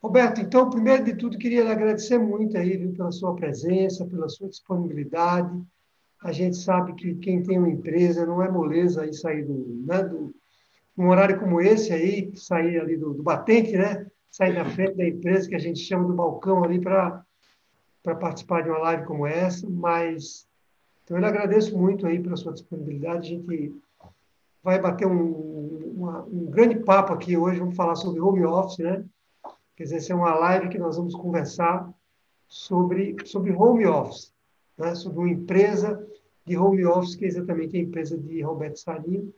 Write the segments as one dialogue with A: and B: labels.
A: Roberto, então, primeiro de tudo, queria lhe agradecer muito aí, viu, pela sua presença, pela sua disponibilidade. A gente sabe que quem tem uma empresa não é moleza aí sair do, né, do num horário como esse aí, sair ali do, do batente, né? Sair da frente da empresa que a gente chama do balcão ali para participar de uma live como essa, mas então eu lhe agradeço muito aí pela sua disponibilidade. A gente vai bater um, uma, um grande papo aqui hoje, vamos falar sobre home office, né? Quer dizer, essa é uma live que nós vamos conversar sobre, sobre home office, né? sobre uma empresa de home office, que é exatamente a empresa de Roberto Sarinho,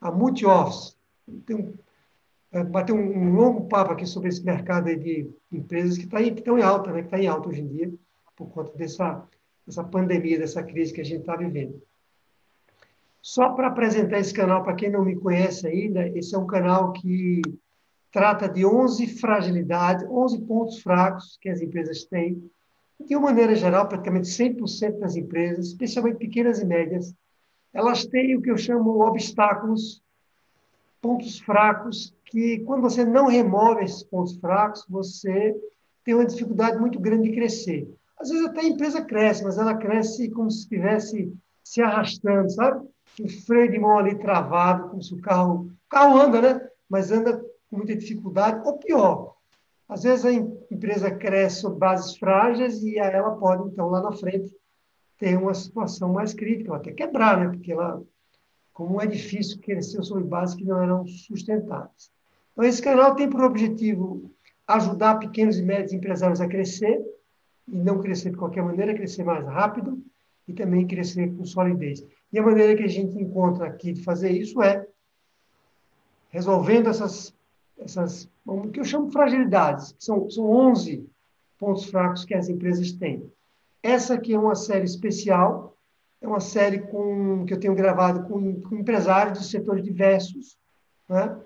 A: a Multi-Office. Tem um, bater um, longo papo aqui sobre esse mercado de empresas que, tá em, que estão em alta, né? que está em alta hoje em dia, por conta dessa, dessa pandemia, dessa crise que a gente está vivendo. Só para apresentar esse canal, para quem não me conhece ainda, esse é um canal que trata de 11 fragilidades, 11 pontos fracos que as empresas têm. De uma maneira geral, praticamente 100% das empresas, especialmente pequenas e médias, elas têm o que eu chamo obstáculos, pontos fracos, que quando você não remove esses pontos fracos, você tem uma dificuldade muito grande de crescer. Às vezes até a empresa cresce, mas ela cresce como se estivesse se arrastando, sabe? O freio de mão ali travado, como se o carro... O carro anda, né? Mas anda com muita dificuldade, ou pior, às vezes a empresa cresce sob bases frágeis e ela pode, então, lá na frente, ter uma situação mais crítica, ou até quebrar, né? Porque ela, como é difícil crescer sob bases que não eram sustentáveis. Então, esse canal tem por objetivo ajudar pequenos e médios empresários a crescer, e não crescer de qualquer maneira, crescer mais rápido e também crescer com solidez. E a maneira que a gente encontra aqui de fazer isso é resolvendo essas, essas que eu chamo de fragilidades, que são, são 11 pontos fracos que as empresas têm. Essa aqui é uma série especial, é uma série com, que eu tenho gravado com, com empresários de setores diversos. Né?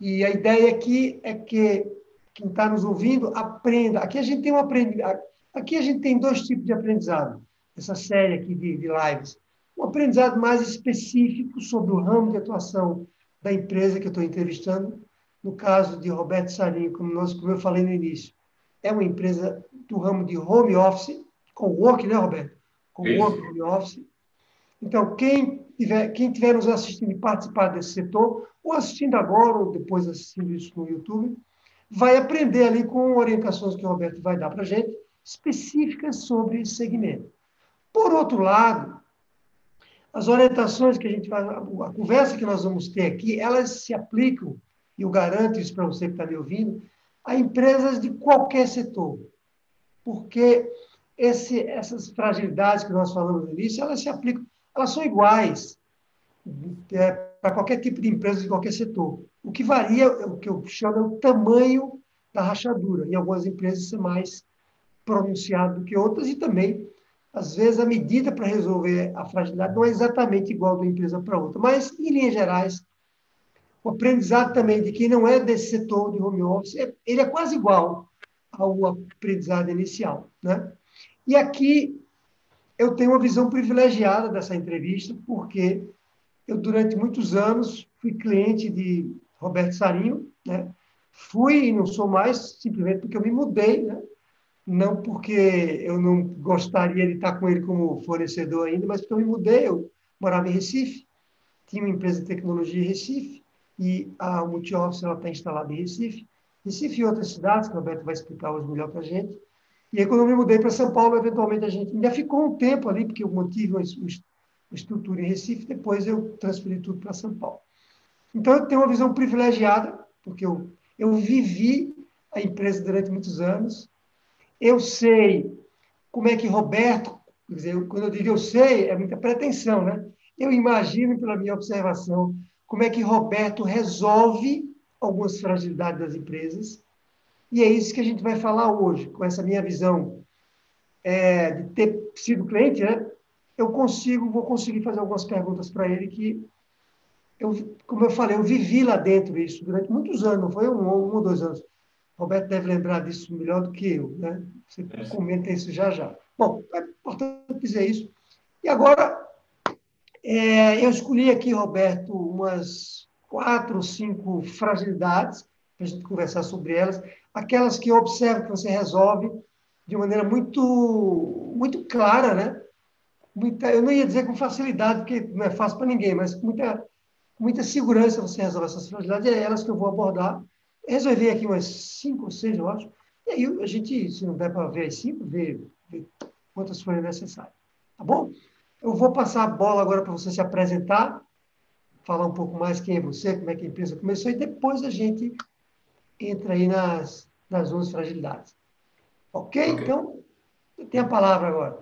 A: E a ideia aqui é que quem está nos ouvindo aprenda. Aqui a gente tem um aprendizado Aqui a gente tem dois tipos de aprendizado, essa série aqui de, de lives. Um aprendizado mais específico sobre o ramo de atuação da empresa que eu estou entrevistando. No caso de Roberto Sarinho, como, nós, como eu falei no início, é uma empresa do ramo de home office, com work, né, Roberto? Com Isso. work, home office. Então, quem tiver, quem tiver nos assistindo e participar desse setor, ou assistindo agora, ou depois assistindo isso no YouTube, vai aprender ali com orientações que o Roberto vai dar para a gente específicas sobre esse segmento. Por outro lado, as orientações que a gente vai, a conversa que nós vamos ter aqui, elas se aplicam, e eu garanto isso para você que está me ouvindo, a empresas de qualquer setor. Porque esse, essas fragilidades que nós falamos no início, elas se aplicam, elas são iguais é, para qualquer tipo de empresa de qualquer setor. O que varia, o que eu chamo é o tamanho da rachadura. Em algumas empresas, isso é mais pronunciado do que outras e também, às vezes, a medida para resolver a fragilidade não é exatamente igual de uma empresa para outra. Mas, em linhas gerais, o aprendizado também de quem não é desse setor de home office, é, ele é quase igual ao aprendizado inicial. Né? E aqui eu tenho uma visão privilegiada dessa entrevista, porque eu, durante muitos anos, fui cliente de Roberto Sarinho, né? fui e não sou mais, simplesmente porque eu me mudei, né? não porque eu não gostaria de estar com ele como fornecedor ainda, mas porque eu me mudei, eu morava em Recife, tinha uma empresa de tecnologia em Recife, e a Multioffice está instalada em Recife, Recife e outras cidades, que o Roberto vai explicar hoje melhor para a gente. E aí, quando eu me mudei para São Paulo, eventualmente a gente ainda ficou um tempo ali, porque eu mantive uma estrutura em Recife, depois eu transferi tudo para São Paulo. Então, eu tenho uma visão privilegiada, porque eu, eu vivi a empresa durante muitos anos, eu sei como é que Roberto, quer dizer, quando eu digo eu sei, é muita pretensão, né? Eu imagino, pela minha observação, como é que Roberto resolve algumas fragilidades das empresas. E é isso que a gente vai falar hoje, com essa minha visão é, de ter sido cliente, né? Eu consigo, vou conseguir fazer algumas perguntas para ele que eu, como eu falei, eu vivi lá dentro isso durante muitos anos, não foi um, um ou dois anos. Roberto deve lembrar disso melhor do que eu, né? Você é. comenta isso já já. Bom, é importante dizer isso. E agora, é, eu escolhi aqui, Roberto, umas quatro ou cinco fragilidades para a gente conversar sobre elas. Aquelas que eu observo que você resolve de maneira muito, muito clara, né? Muita, eu não ia dizer com facilidade, porque não é fácil para ninguém, mas com muita, muita segurança você resolve essas fragilidades, é elas que eu vou abordar. Resolvi aqui umas cinco ou seis, eu acho. E aí a gente, se não der para ver as cinco, vê, vê quantas forem necessárias. Tá bom? Eu vou passar a bola agora para você se apresentar, falar um pouco mais quem é você, como é que a empresa começou, e depois a gente entra aí nas, nas 11 fragilidades. Ok? okay. Então, você tem a palavra agora.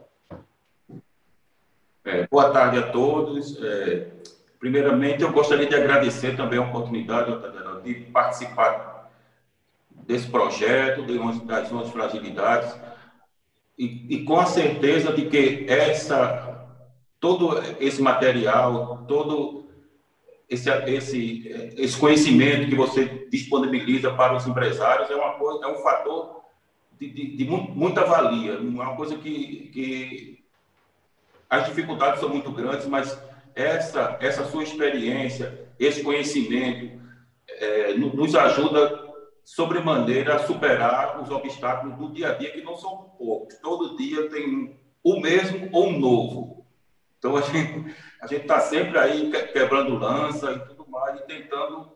B: É, boa tarde a todos. É, primeiramente, eu gostaria de agradecer também a oportunidade de participar desse projeto, das 11 fragilidades, e, e com a certeza de que essa todo esse material, todo esse, esse, esse conhecimento que você disponibiliza para os empresários é, uma coisa, é um fator de, de, de muita valia, é uma coisa que, que as dificuldades são muito grandes, mas essa, essa sua experiência, esse conhecimento é, nos ajuda sobremaneira a superar os obstáculos do dia a dia, que não são poucos. Todo dia tem o mesmo ou um novo. Então, a gente a está sempre aí quebrando lança e tudo mais, e tentando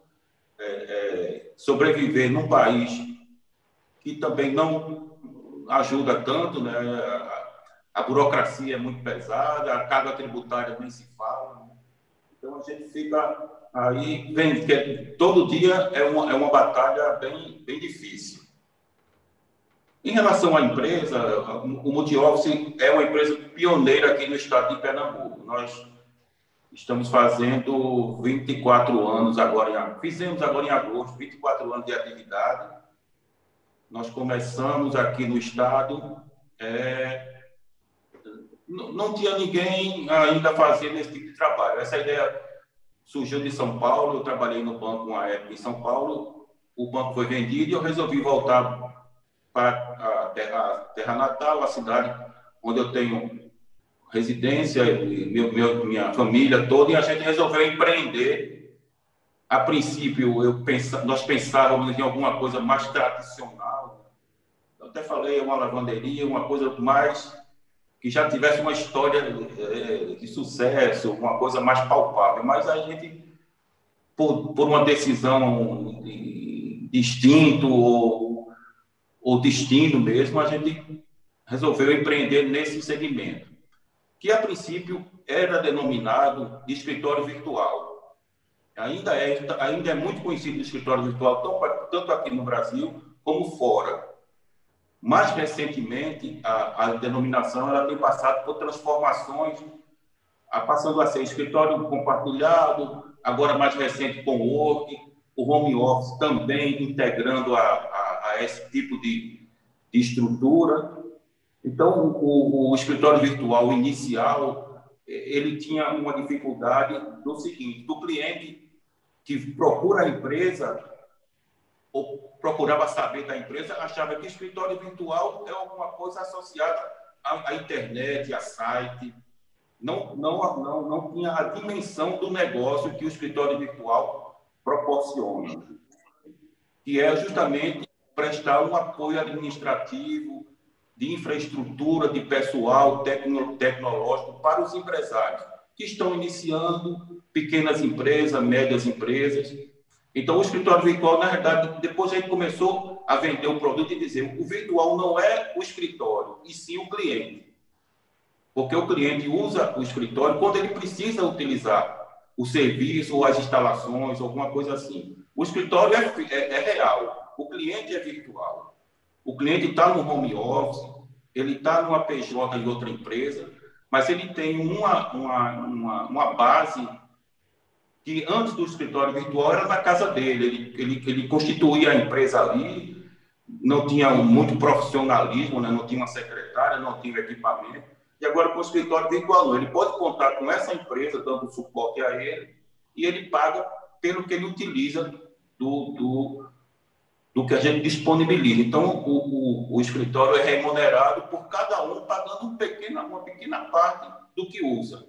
B: é, é, sobreviver num país que também não ajuda tanto, né? A, a, burocracia é muito pesada, a carga tributária nem se fala. Né? Então, a gente fica aí, vem, todo dia é uma, é uma batalha bem, bem difícil. Em relação à empresa, o Multioffice é uma empresa pioneira aqui no estado de Pernambuco. Nós estamos fazendo 24 anos agora, fizemos agora em agosto, 24 anos de atividade. Nós começamos aqui no estado, é, não tinha ninguém ainda fazendo esse tipo de trabalho. Essa ideia surgiu de São Paulo, eu trabalhei no banco uma época em São Paulo, o banco foi vendido e eu resolvi voltar para a terra, a terra natal, a cidade onde eu tenho residência, meu, meu, minha família toda, e a gente resolveu empreender. A princípio, eu nós pensávamos em alguma coisa mais tradicional. Eu até falei uma lavanderia, uma coisa mais que já tivesse uma história é, de sucesso, uma coisa mais palpável. Mas a gente, por, por uma decisão de, de instinto ou ou destino mesmo, a gente resolveu empreender nesse segmento, que a princípio era denominado de escritório virtual. Ainda é, ainda é muito conhecido o escritório virtual, tanto aqui no Brasil como fora. Mais recentemente, a, a denominação ela tem passado por transformações, a, passando a ser escritório compartilhado, agora mais recente com o Work, o home office também integrando a, a esse tipo de, de estrutura. Então, o, o, escritório virtual inicial, ele tinha uma dificuldade do seguinte, do cliente que procura a empresa, ou procurava saber da empresa, achava que escritório virtual é alguma coisa associada à, à internet, a site, não, não, não, não tinha a dimensão do negócio que o escritório virtual proporciona, que é justamente prestar um apoio administrativo, de infraestrutura, de pessoal tecno, tecnológico para os empresários que estão iniciando pequenas empresas, médias empresas. Então, o escritório virtual, na verdade, depois a gente começou a vender o produto e dizer o virtual não é o escritório, e sim o cliente. Porque o cliente usa o escritório quando ele precisa utilizar o serviço ou as instalações, alguma coisa assim. O escritório é, é, é real, o cliente é virtual. O cliente está no home office, ele está numa PJ em outra empresa, mas ele tem uma, uma, uma, uma, base que antes do escritório virtual era na casa dele. Ele, ele, ele constituía a empresa ali, não tinha muito profissionalismo, né? não tinha uma secretária, não tinha equipamento. E agora com o escritório virtual, ele pode contar com essa empresa dando suporte a ele e ele paga pelo que ele utiliza do, do, do que a gente disponibiliza. Então, o, o, o escritório é remunerado por cada um pagando um pequena, uma pequena parte do que usa.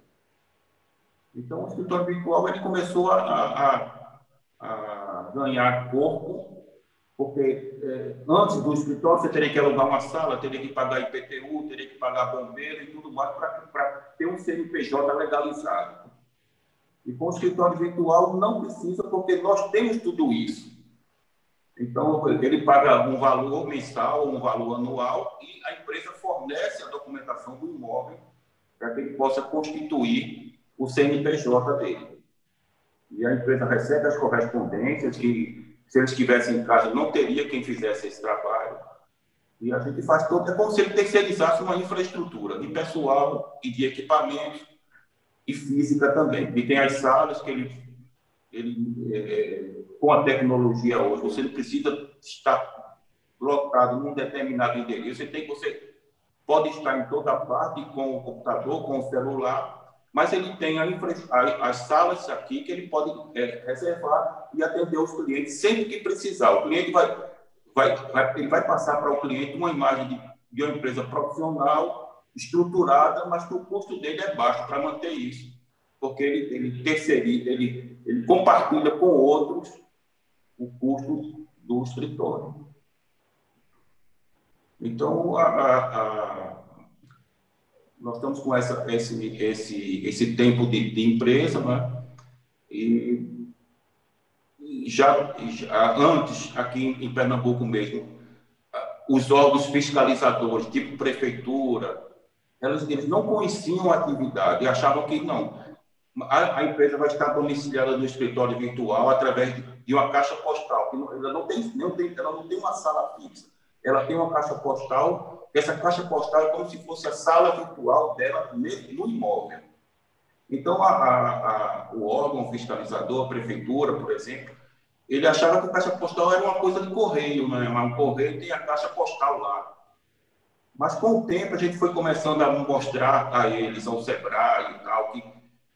B: Então, o escritório virtual ele começou a, a, a ganhar corpo porque é, antes do escritório você teria que alugar uma sala, teria que pagar IPTU, teria que pagar bombeiro e tudo mais para ter um CNPJ legalizado. E com o escritório virtual não precisa, porque nós temos tudo isso. Então, ele paga um valor mensal, um valor anual, e a empresa fornece a documentação do imóvel para que ele possa constituir o CNPJ dele. E a empresa recebe as correspondências que, se ele estivesse em casa, não teria quem fizesse esse trabalho. E a gente faz todo. É como se ele terceirizasse uma infraestrutura de pessoal e de equipamento e física também. E tem as salas que ele, ele é, com a tecnologia hoje, você não precisa estar lotado num determinado endereço, você tem você pode estar em toda parte com o computador, com o celular, mas ele tem a infra, as salas aqui que ele pode é, reservar e atender os clientes sempre que precisar. O cliente vai, vai, vai ele vai passar para o cliente uma imagem de, de uma empresa profissional estruturada, mas que o custo dele é baixo para manter isso, porque ele, ele terceiriza, ele, ele compartilha com outros o custo do escritório. Então, a, a, a, nós estamos com essa, esse, esse, esse tempo de, de empresa, né? e já, já antes, aqui em Pernambuco mesmo, os órgãos fiscalizadores, tipo prefeitura, elas, eles não conheciam a atividade achavam que não. A, a, empresa vai estar domiciliada no escritório virtual através de, de uma caixa postal. Que não, ela, não tem, não tem, ela não tem uma sala fixa. Ela tem uma caixa postal. Essa caixa postal é como se fosse a sala virtual dela no imóvel. Então, a, a, o órgão fiscalizador, a prefeitura, por exemplo, ele achava que a caixa postal era uma coisa de correio, né? Um correio tem a caixa postal lá. Mas com o tempo a gente foi começando a mostrar a eles, ao SEBRAE e tal, que,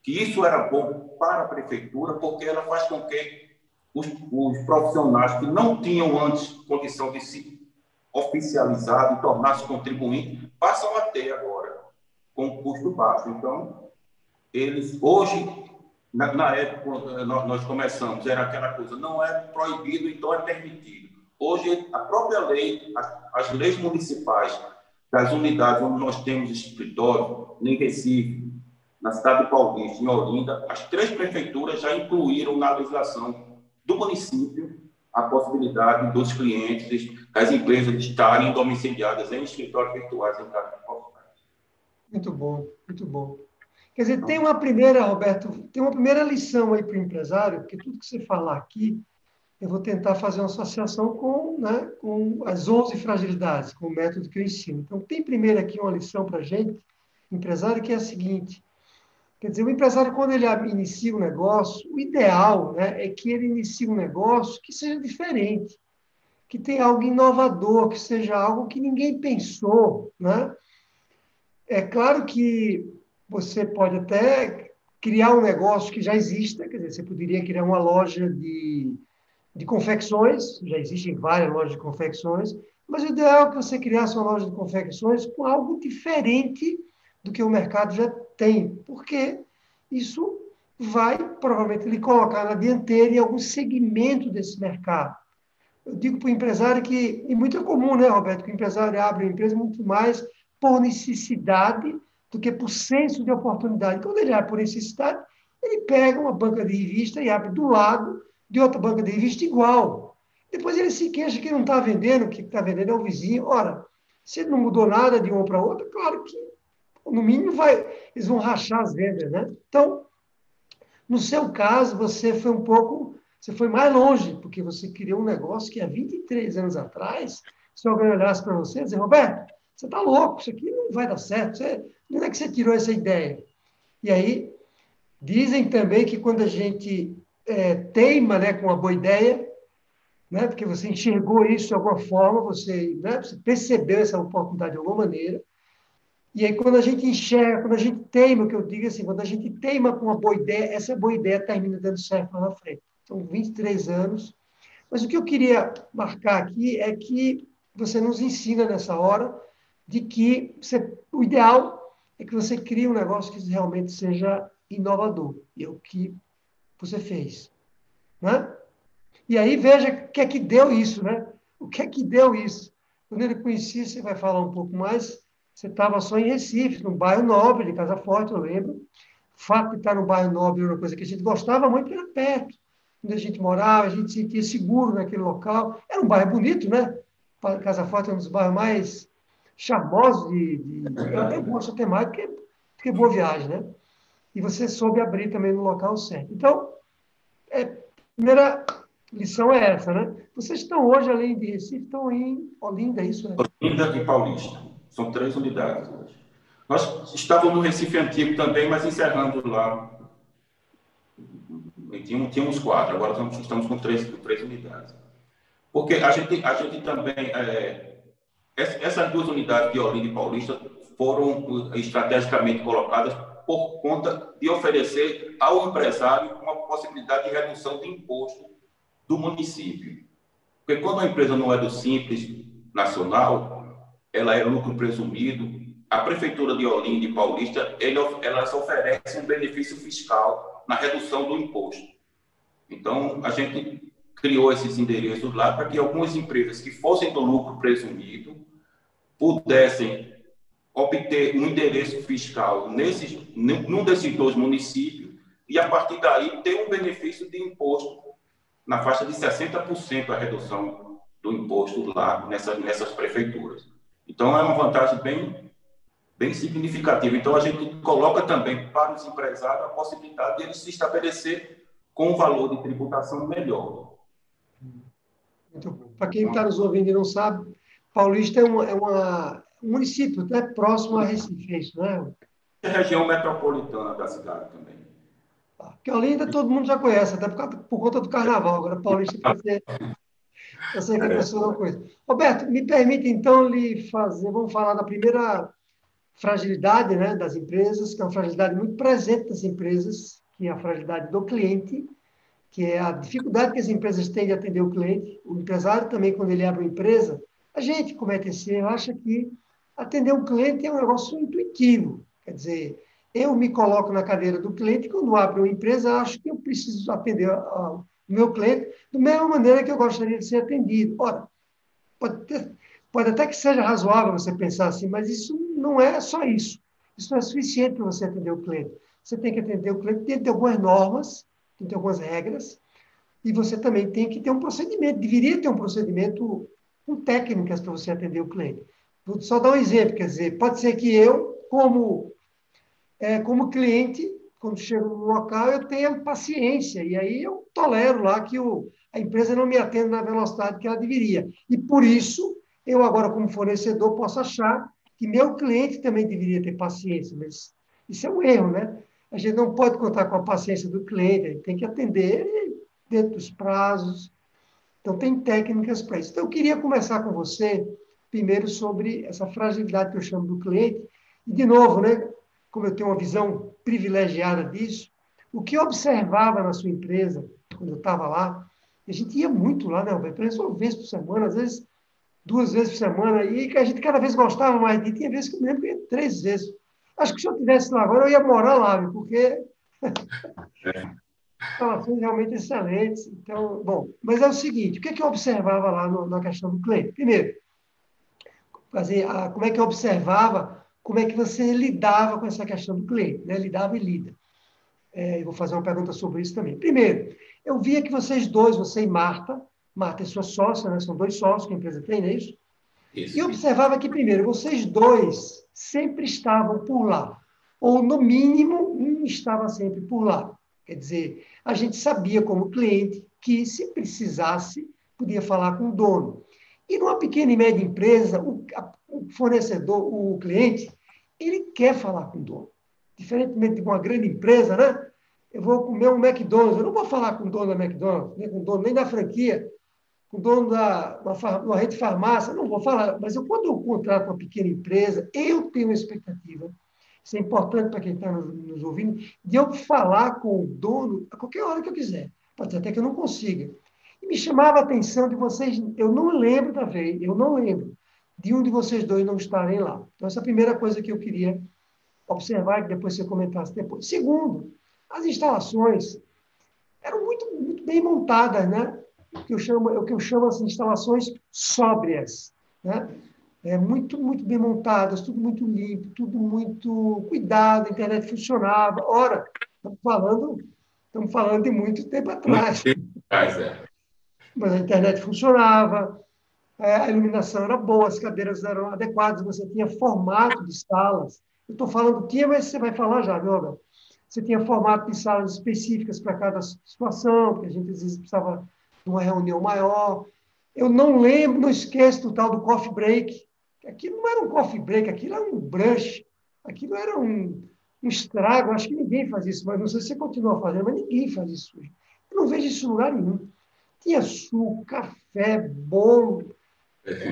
B: que isso era bom para a prefeitura, porque ela faz com que os, os profissionais que não tinham antes condição de se oficializar, de tornar-se contribuinte, passam a ter agora, com custo baixo. Então, eles hoje, na, na época nós, nós começamos, era aquela coisa, não é proibido, então é permitido. Hoje, a própria lei, as, as leis municipais das unidades onde nós temos escritório, em Recife, na cidade de Paulista, em Olinda, as três prefeituras já incluíram na legislação do município a possibilidade dos clientes, das empresas estarem domiciliadas em escritórios virtuais em casa postais.
A: Muito bom, muito bom. Quer dizer, tem uma primeira, Roberto, tem uma primeira lição aí para o empresário, porque tudo que você falar aqui eu vou tentar fazer uma associação com, né, com as 11 fragilidades, com o método que eu ensino. Então, tem primeiro aqui uma lição para a gente, empresário, que é a seguinte. Quer dizer, o empresário, quando ele inicia um negócio, o ideal né, é que ele inicie um negócio que seja diferente, que tenha algo inovador, que seja algo que ninguém pensou. Né? É claro que você pode até criar um negócio que já exista, quer dizer, você poderia criar uma loja de de confecções, já existem várias lojas de confecções, mas o ideal é que você criasse uma loja de confecções com algo diferente do que o mercado já tem, porque isso vai provavelmente lhe colocar na dianteira em algum segmento desse mercado. Eu digo para o empresário que, e muito é comum, né, Roberto, que o empresário abre uma empresa muito mais por necessidade do que por senso de oportunidade. Quando ele abre por necessidade, ele pega uma banca de revista e abre do lado de outra banca de revista igual. Depois ele se queixa que não está vendendo, que está vendendo é o vizinho. Ora, se não mudou nada de uma para outra, claro que, no mínimo, vai, eles vão rachar as vendas. Né? Então, no seu caso, você foi um pouco, você foi mais longe, porque você criou um negócio que há 23 anos atrás, se alguém olhasse para você e dizer, Roberto, você está louco, isso aqui não vai dar certo. Você, onde é que você tirou essa ideia? E aí, dizem também que quando a gente é, teima né, com uma boa ideia, né, porque você enxergou isso de alguma forma, você, né, você percebeu essa oportunidade de alguma maneira. E aí, quando a gente enxerga, quando a gente teima, que eu digo assim, quando a gente teima com uma boa ideia, essa boa ideia termina dando certo lá na frente. São 23 anos. Mas o que eu queria marcar aqui é que você nos ensina nessa hora de que você, o ideal é que você crie um negócio que realmente seja inovador. E é o que você fez. Né? E aí veja o que é que deu isso, né? O que é que deu isso? Quando ele conhecia, você vai falar um pouco mais, você estava só em Recife, no bairro Nobre, de Casa Forte, eu lembro. O fato de estar no bairro Nobre era uma coisa que a gente gostava muito, porque era perto. Onde a gente morava, a gente se sentia seguro naquele local. Era um bairro bonito, né? Casa Forte é um dos bairros mais charmosos de... de... Eu até gosto até mais, porque, porque boa viagem, né? E você soube abrir também no local certo. Então, é, primeira lição é essa, né? Vocês estão hoje, além de Recife, estão em Olinda, é isso? Né?
B: Olinda e Paulista. São três unidades hoje. Nós estávamos no Recife Antigo também, mas encerrando lá. Tínhamos, tínhamos quatro, agora estamos, estamos com, três, três unidades. Porque a gente, a gente também. É, essas duas unidades de Olinda e Paulista foram estrategicamente colocadas por conta de oferecer ao empresário uma possibilidade de redução de imposto do município. Porque quando a empresa não é do Simples Nacional, ela é lucro presumido, a Prefeitura de Olinda e Paulista, elas oferecem um benefício fiscal na redução do imposto. Então, a gente criou esses endereços lá para que algumas empresas que fossem do lucro presumido pudessem obter um endereço fiscal nesses, num desses dois municípios e, a partir daí, ter um benefício de imposto na faixa de 60% a redução do imposto lá nessas, nessas prefeituras. Então, é uma vantagem bem, bem significativa. Então, a gente coloca também para os empresários a possibilidade de eles se estabelecer com um valor de tributação melhor.
A: Muito bom. Para quem está nos ouvindo e não sabe, Paulista é, uma, é uma, um município né, próximo a Recife, é isso, né?
B: É a região metropolitana da cidade também.
A: Que Olinda todo mundo já conhece, até por, por conta do carnaval. Agora, Paulista, você, eu sei que a pessoa não conhece. Roberto, me permite, então, lhe fazer. Vamos falar da primeira fragilidade né, das empresas, que é uma fragilidade muito presente das empresas, que é a fragilidade do cliente, que é a dificuldade que as empresas têm de atender o cliente. O empresário também, quando ele abre uma empresa, a gente comete esse erro, acha que atender um cliente é um negócio intuitivo. Quer dizer, eu me coloco na cadeira do cliente, quando abro uma empresa, acho que eu preciso atender o meu cliente da mesma maneira que eu gostaria de ser atendido. Ora, pode, ter, pode até que seja razoável você pensar assim, mas isso não é só isso. Isso não é suficiente para você atender o cliente. Você tem que atender o cliente dentro de algumas normas, dentro de algumas regras, e você também tem que ter um procedimento, deveria ter um procedimento com técnicas para você atender o cliente. Vou só dar um exemplo, quer dizer, pode ser que eu, como é, como cliente, quando chego no local, eu tenho paciência, e aí eu tolero lá que o, a empresa não me atenda na velocidade que ela deveria. E por isso, eu agora, como fornecedor, posso achar que meu cliente também deveria ter paciência, mas isso é um erro, né? A gente não pode contar com a paciência do cliente, gente tem que atender dentro dos prazos. Então, tem técnicas para isso. Então, eu queria começar com você, primeiro, sobre essa fragilidade que eu chamo do cliente. E, de novo, né, como eu tenho uma visão privilegiada disso, o que eu observava na sua empresa, quando eu estava lá, a gente ia muito lá, né, Roberto? Pelo menos uma vez por semana, às vezes duas vezes por semana, e que a gente cada vez gostava mais de. Tinha vezes que eu me lembro que três vezes. Acho que se eu estivesse lá agora, eu ia morar lá, porque. Instalações realmente excelentes. Então, bom, mas é o seguinte: o que, é que eu observava lá no, na questão do cliente? Primeiro, fazer a, como é que eu observava como é que você lidava com essa questão do cliente, né? lidava e lida. É, eu vou fazer uma pergunta sobre isso também. Primeiro, eu via que vocês dois, você e Marta, Marta é sua sócia, né? são dois sócios que a empresa tem, não é isso? isso? E observava que, primeiro, vocês dois sempre estavam por lá, ou, no mínimo, um estava sempre por lá. Quer dizer, a gente sabia, como cliente, que, se precisasse, podia falar com o dono. E numa pequena e média empresa, o, fornecedor, o cliente, ele quer falar com o dono. Diferentemente de uma grande empresa, né? Eu vou comer um McDonald's, eu não vou falar com o dono da McDonald's, nem com o dono nem da franquia, o dono da uma, uma rede de farmácia, não vou falar. Mas eu, quando eu contrato uma pequena empresa, eu tenho uma expectativa, isso é importante para quem está nos, nos ouvindo, de eu falar com o dono a qualquer hora que eu quiser. Pode ser até que eu não consiga. E me chamava a atenção de vocês, eu não lembro da vez, eu não lembro de um de vocês dois não estarem lá. Então, essa é a primeira coisa que eu queria observar, que depois você comentasse depois. Segundo, as instalações eram muito, muito bem montadas, né? O que eu chamo, o que eu chamo assim, instalações sóbrias, né? É, muito, muito bem montadas, tudo muito limpo, tudo muito cuidado, a internet funcionava. Ora, estamos falando, estamos falando de muito tempo atrás. É. Mas a internet funcionava, é, a iluminação era boa, as cadeiras eram adequadas, você tinha formato de salas. Eu estou falando tinha, mas você vai falar já, viu, Abel? Você tinha formato de salas específicas para cada situação, porque a gente às vezes precisava uma reunião maior. Eu não lembro, não esqueço do tal do coffee break. Aquilo não era um coffee break, aquilo era um brunch, aquilo era um, um estrago. Acho que ninguém faz isso, mas não sei se você continua fazendo, mas ninguém faz isso hoje. Eu não vejo isso em lugar nenhum. Tinha suco, café, bolo,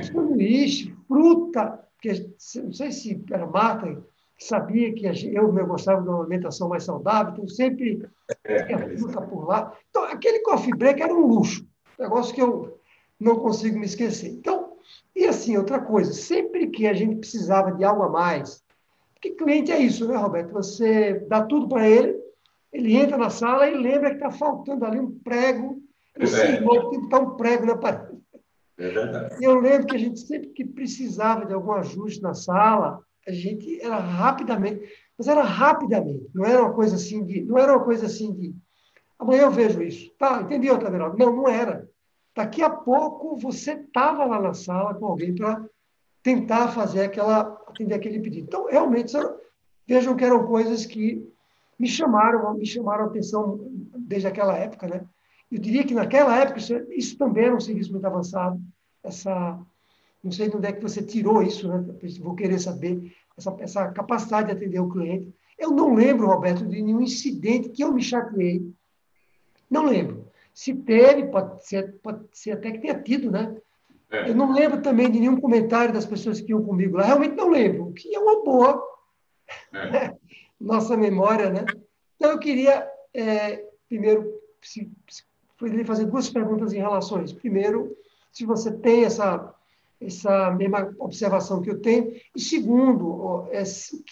A: sanduíche, fruta, porque não sei se era Marta sabia que eu, eu gostava de uma alimentação mais saudável, então sempre é, tinha é fruta por lá. Então, aquele coffee break era um luxo, um negócio que eu não consigo me esquecer. Então, e assim, outra coisa, sempre que a gente precisava de algo a mais, porque cliente é isso, né, Roberto? Você dá tudo para ele, ele entra na sala e lembra que está faltando ali um prego, é. se tem que um prego na parede. É verdade. Eu lembro que a gente sempre que precisava de algum ajuste na sala, a gente era rapidamente, mas era rapidamente, não era uma coisa assim de, não era uma coisa assim de, amanhã eu vejo isso. Tá, entendi, Otaveraldo? Não, não era. Daqui a pouco você estava lá na sala com alguém para tentar fazer aquela, atender aquele pedido. Então, realmente, vejam que eram coisas que me chamaram, me chamaram a atenção desde aquela época, né? Eu diria que naquela época isso, isso também era um serviço muito avançado. Essa, não sei de onde é que você tirou isso, né? Vou querer saber essa, essa capacidade de atender o cliente. Eu não lembro, Roberto, de nenhum incidente que eu me chateei. Não lembro. Se teve, pode ser, pode ser até que tenha tido, né? É. Eu não lembro também de nenhum comentário das pessoas que iam comigo lá. Realmente não lembro, o que é uma boa é. nossa memória, né? Então, eu queria, é, primeiro, se, se fazer duas perguntas em relação a isso. Primeiro, se você tem essa, essa mesma observação que eu tenho. E segundo, é,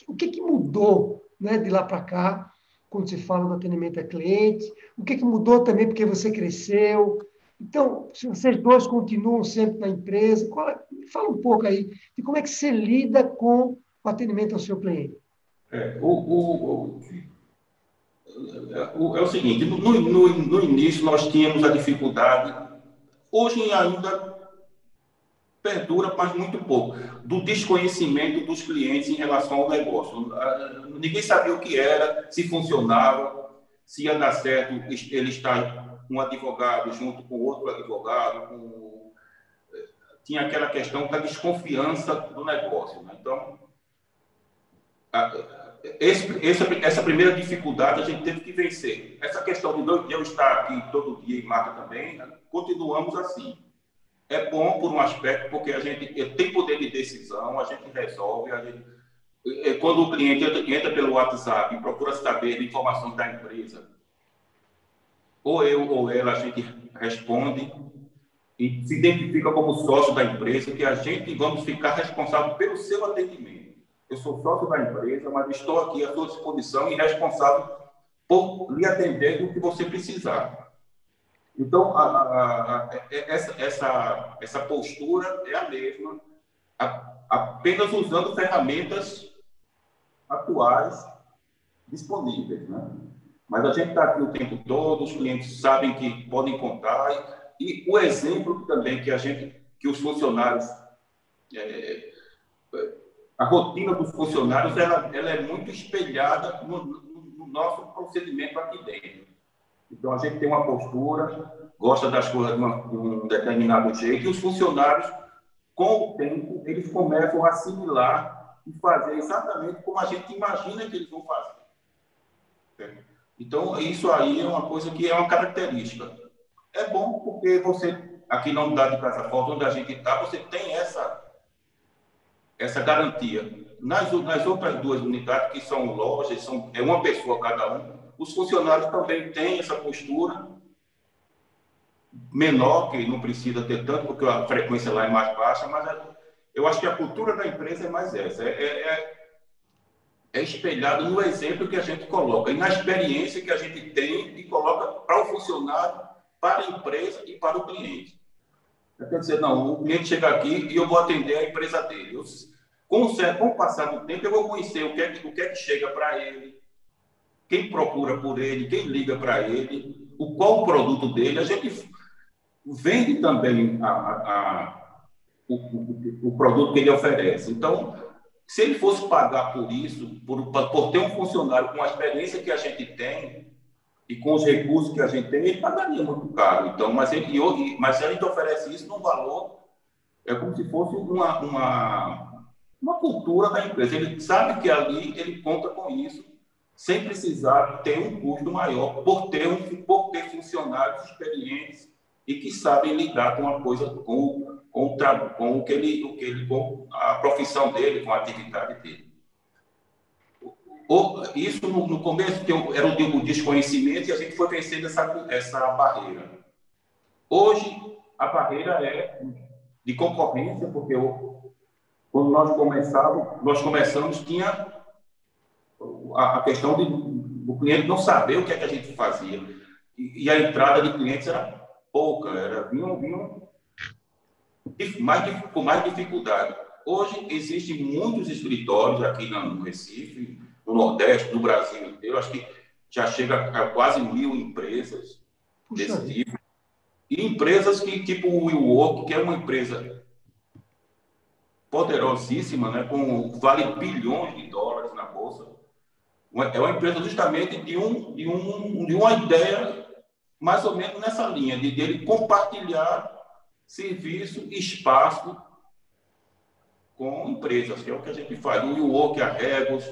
A: o que, que mudou né, de lá para cá, quando se fala do atendimento a cliente? O que, que mudou também porque você cresceu? Então, se vocês dois continuam sempre na empresa, é, fala um pouco aí de como é que você lida com o atendimento ao seu cliente.
B: É, o, o, é o seguinte, no, no, no, início nós tínhamos a dificuldade, hoje ainda perdura, mas muito pouco, do desconhecimento dos clientes em relação ao negócio. Ah, ninguém sabia o que era, se funcionava, se ia dar certo ele estar um advogado junto com outro advogado, com... tinha aquela questão da desconfiança do negócio. Né? Então, esse, essa, primeira dificuldade a gente teve que vencer. Essa questão de eu estar aqui todo dia e Marta também, né? continuamos assim. É bom por um aspecto, porque a gente tem poder de decisão, a gente resolve, a gente, é, quando o cliente entra pelo WhatsApp e procura saber informações da empresa, ou eu ou ela, a gente responde e se identifica como sócio da empresa, que a gente vamos ficar responsável pelo seu atendimento. Eu sou sócio da empresa, mas estou aqui à sua disposição e responsável por lhe atender do que você precisar. Então, a, a, a, essa, essa, essa postura é a mesma, apenas usando ferramentas atuais disponíveis. Né? Mas a gente está aqui o tempo todo, os clientes sabem que podem contar, e o exemplo também que a gente, que os funcionários é, a rotina dos funcionários ela, ela é muito espelhada no, no, nosso procedimento aqui dentro. Então, a gente tem uma postura, gosta das coisas de, uma, de um determinado jeito, e os funcionários, com o tempo, eles começam a assimilar e fazer exatamente como a gente imagina que eles vão fazer. Então, isso aí é uma coisa que é uma característica. É bom porque você, aqui na unidade de Casa Forte, onde a gente está, você tem essa essa garantia. Nas, nas outras duas unidades, que são lojas, são, é uma pessoa cada um, os funcionários também têm essa postura menor, que não precisa ter tanto, porque a frequência lá é mais baixa, mas eu acho que a cultura da empresa é mais essa. É, é, é, é espelhado no exemplo que a gente coloca e na experiência que a gente tem e coloca para o funcionário para a empresa e para o cliente. Quer dizer, não, o cliente chega aqui e eu vou atender a empresa dele. Eu, com, o, com o passar do tempo, eu vou conhecer o que é o que, é que chega para ele, quem procura por ele, quem liga para ele, o qual o produto dele. A gente vende também a, a, a, o, o, produto que ele oferece. Então, se ele fosse pagar por isso, por, por ter um funcionário com a experiência que a gente tem e com os recursos que a gente tem, ele pagaria muito caro. Então, mas ele, mas a gente oferece isso num valor, é como se fosse uma, uma, uma cultura da empresa. Ele sabe que ali ele conta com isso sem precisar ter um custo maior por ter, um, por ter funcionários experientes e que sabem lidar com a coisa, com, com, o, com o que ele, o que ele, com a profissão dele, com a atividade dele. Isso no, começo era o desconhecimento e a gente foi vencendo essa, essa barreira. Hoje a barreira é de concorrência, porque quando nós começávamos, nós começamos tinha a, a questão de, do cliente não saber o que é que a gente fazia. E, e a entrada de clientes era pouca, era, vinham, vinham mais, com mais dificuldade. Hoje, existem muitos escritórios aqui no Recife, no Nordeste, no Brasil inteiro, acho que já chega a quase mil empresas Puxa desse aí. tipo. E empresas que, tipo o WeWork, que é uma empresa poderosíssima, né, com vale bilhões de dólares na bolsa, é uma empresa justamente de, um, de, um, de uma ideia mais ou menos nessa linha, de dele compartilhar serviço, espaço com empresas, que é o que a gente faz. O WeWork, a Regos,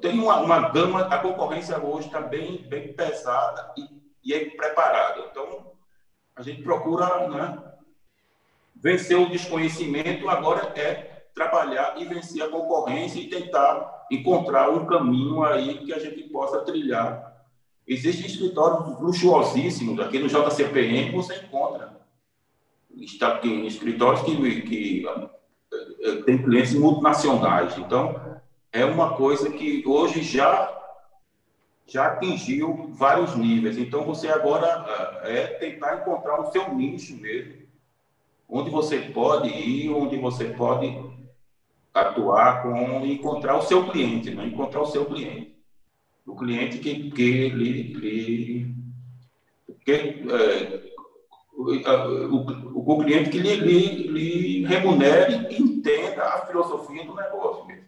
B: tem uma, uma gama, a concorrência hoje está bem, bem pesada e, e é preparada. Então, a gente procura né, vencer o desconhecimento, agora é trabalhar e vencer a concorrência e tentar encontrar um caminho aí que a gente possa trilhar. Existem escritórios luxuosíssimos, aqui no JCPM você encontra está, tem escritórios que, que, que eh, tem clientes multinacionais. Então, é uma coisa que hoje já já atingiu vários níveis. Então, você agora eh, é tentar encontrar o seu nicho mesmo, onde você pode ir, onde você pode atuar com encontrar o seu cliente, não né? encontrar o seu cliente. O cliente que, que lhe, lhe que, é, o, o, o, cliente que lhe, lhe, lhe remunere e entenda a filosofia do negócio mesmo.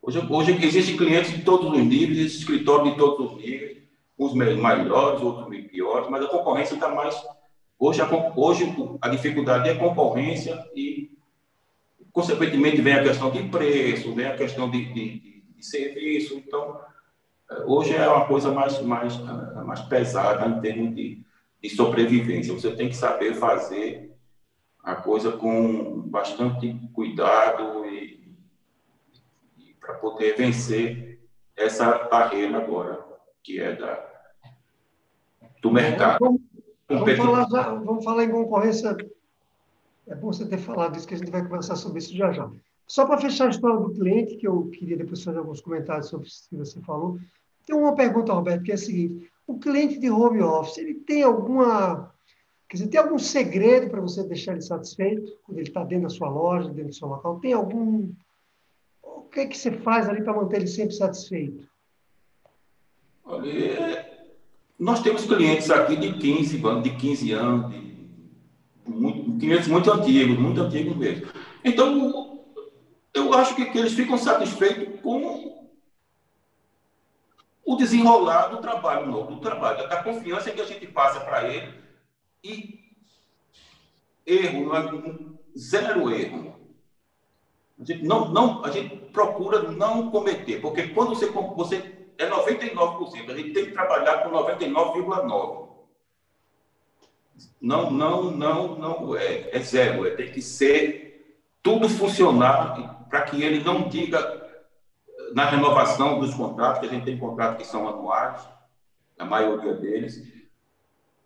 B: Hoje, hoje existem clientes de todos os níveis, existem escritórios de todos os níveis, uns melhores, outros piores, mas a concorrência está mais. Hoje a, hoje a dificuldade é concorrência e Consequentemente, vem a questão de preço, vem a questão de, de, de serviço. Então, eh, hoje é uma coisa mais, mais, eh, mais pesada em termos de, de sobrevivência. Você tem que saber fazer a coisa com bastante cuidado e, e para poder vencer essa barreira agora, que é da, do mercado. Vamos,
A: vamos, falar, vamos falar em concorrência é bom você ter falado isso, que a gente vai conversar sobre isso já já. Só para fechar a história do cliente, que eu queria depois fazer alguns comentários sobre o que você falou, tem uma pergunta, Roberto, que é a seguinte: o cliente de home office, ele tem alguma. Quer dizer, tem algum segredo para você deixar ele satisfeito quando ele está dentro da sua loja, dentro do seu local? Tem algum. O que é que você faz ali para manter ele sempre satisfeito?
B: Olha, nós temos clientes aqui de 15, de 15 anos, de clientes muito antigos, muito antigos mesmo. Então, eu acho que, que eles ficam satisfeitos com o desenrolar do trabalho novo, do trabalho, da confiança que a gente passa para ele e erro, zero erro. A gente, não, não, a gente procura não cometer, porque quando você, você é 99%, a gente tem que trabalhar com 99,9%. Não, não, não, não é, é zero. É, tem que ser tudo funcionar para que ele não diga na renovação dos contratos, que a gente tem contratos que são anuais, a maioria deles.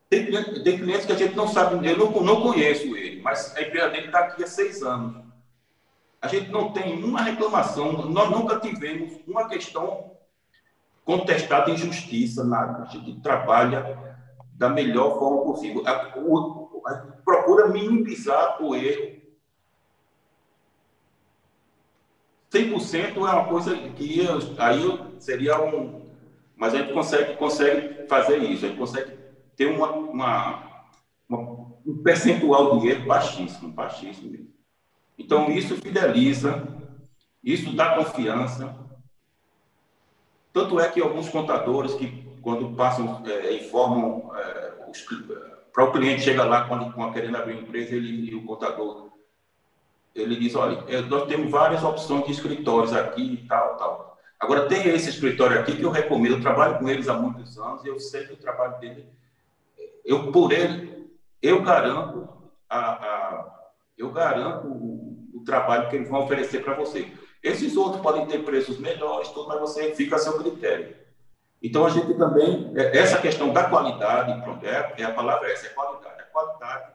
B: Tem, tem clientes que a gente não sabe, eu não, não conheço ele, mas a empresa dele está aqui há seis anos. A gente não tem uma reclamação, nós nunca tivemos uma questão contestada em justiça, nada. A gente trabalha da melhor forma possível. A, o, a, procura minimizar o erro. 100% é uma coisa que aí seria um. Mas a gente consegue, consegue fazer isso, a gente consegue ter uma, uma, uma um percentual de erro baixíssimo, baixíssimo mesmo. Então, isso fideliza, isso dá confiança. Tanto é que alguns contadores que quando passam, é, informam é, para o cliente chega lá quando, quando querendo abrir empresa, ele e o contador, ele diz, olha, nós temos várias opções de escritórios aqui e tal, tal. Agora tem esse escritório aqui que eu recomendo, eu trabalho com eles há muitos anos e eu sei que o trabalho dele, eu por ele, eu garanto a, a eu garanto o, o trabalho que eles vão oferecer para você. Esses outros podem ter preços melhores, tudo, mas você fica a seu critério. Então, a gente também, é, essa questão da qualidade, pronto, é, é a palavra essa, é qualidade. A qualidade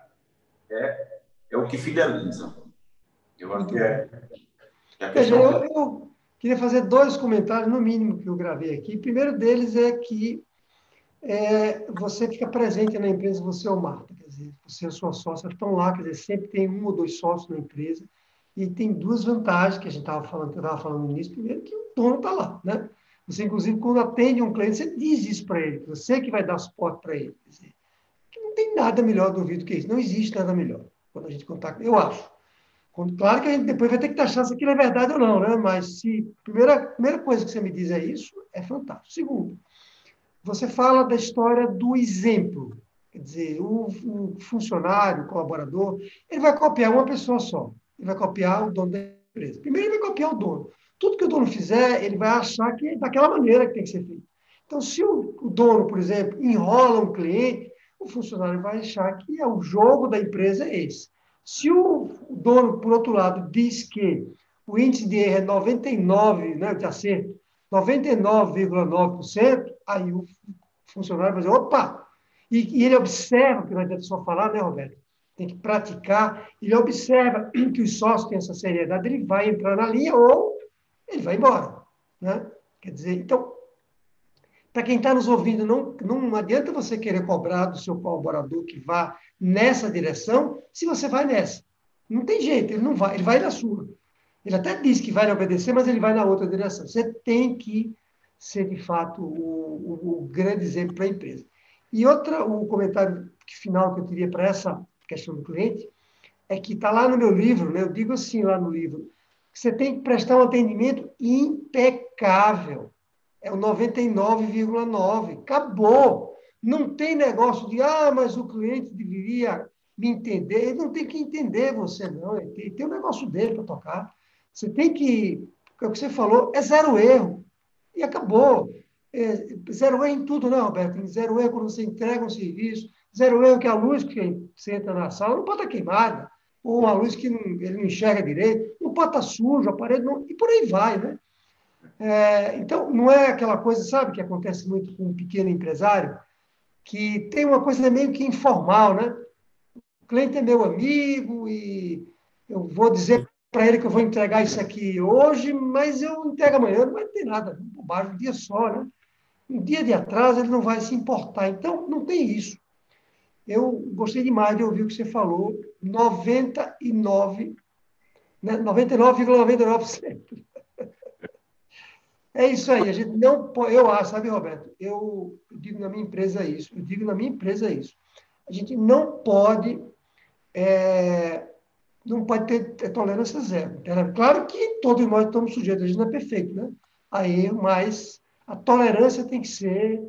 B: é, é o que fideliza. Eu acho que é,
A: é a questão. Eu, eu queria fazer dois comentários, no mínimo, que eu gravei aqui. O primeiro deles é que é, você fica presente na empresa, você é o Marta, quer dizer, você e a sua sócia estão lá, quer dizer, sempre tem um ou dois sócios na empresa, e tem duas vantagens que a gente estava falando, que eu estava falando no início, primeiro que o dono está lá, né? Você, inclusive, quando atende um cliente, você diz isso para ele, você que vai dar suporte para ele. Dizer, não tem nada melhor do ouvido que isso. Não existe nada melhor quando a gente contacta. Eu acho. Quando, claro que a gente depois vai ter que taxar se aquilo é verdade ou não, né? Mas se a primeira, primeira coisa que você me diz é isso, é fantástico. Segundo, você fala da história do exemplo. Quer dizer, o, o funcionário, o colaborador, ele vai copiar uma pessoa só. Ele vai copiar o dono da empresa. Primeiro, ele vai copiar o dono. Tudo que o dono fizer, ele vai achar que é daquela maneira que tem que ser feito. Então, se o, dono, por exemplo, enrola um cliente, o funcionário vai achar que é o jogo da empresa é esse. Se o, o dono, por outro lado, diz que o índice de erro é 99, né, de acerto, 99,9%, aí o funcionário vai dizer, opa! E, e ele observa, que não adianta só falar, né, Roberto? Tem que praticar. Ele observa que os sócios têm essa seriedade, ele vai entrar na linha ou ele vai embora. Né? Quer dizer, então, para quem está nos ouvindo, não, não adianta você querer cobrar do seu colaborador que vá nessa direção, se você vai nessa. Não tem jeito, ele não vai, ele vai na sua. Ele até diz que vai lhe obedecer, mas ele vai na outra direção. Você tem que ser, de fato, o, o, o grande exemplo para a empresa. E outra, o comentário final que eu teria para essa questão do cliente é que está lá no meu livro, né? eu digo assim lá no livro, você tem que prestar um atendimento impecável. É o 99,9. Acabou. Não tem negócio de, ah, mas o cliente deveria me entender. Ele não tem que entender você, não. Ele tem, tem um negócio dele para tocar. Você tem que. É o que você falou, é zero erro. E acabou. É, zero erro em tudo, né, Roberto? Zero erro quando você entrega um serviço. Zero erro que a luz que você entra na sala não pode estar queimada ou uma luz que não, ele não enxerga direito, não pode estar sujo, a parede não, e por aí vai, né? É, então, não é aquela coisa, sabe, que acontece muito com um pequeno empresário, que tem uma coisa meio que informal, né? O cliente é meu amigo e eu vou dizer para ele que eu vou entregar isso aqui hoje, mas eu entrego amanhã, não vai ter nada, bobagem, um dia só, né? Um dia de atraso ele não vai se importar. Então, não tem isso. Eu gostei demais de ouvir o que você falou. 99, né? 99,99%. É isso aí. A gente não pode, eu acho, sabe, Roberto? Eu, digo na minha empresa isso. Eu digo na minha empresa isso. A gente não pode é, não pode ter, ter, tolerância zero. Claro que todos nós estamos sujeitos, a gente não é perfeito, né? Aí, mas a tolerância tem que ser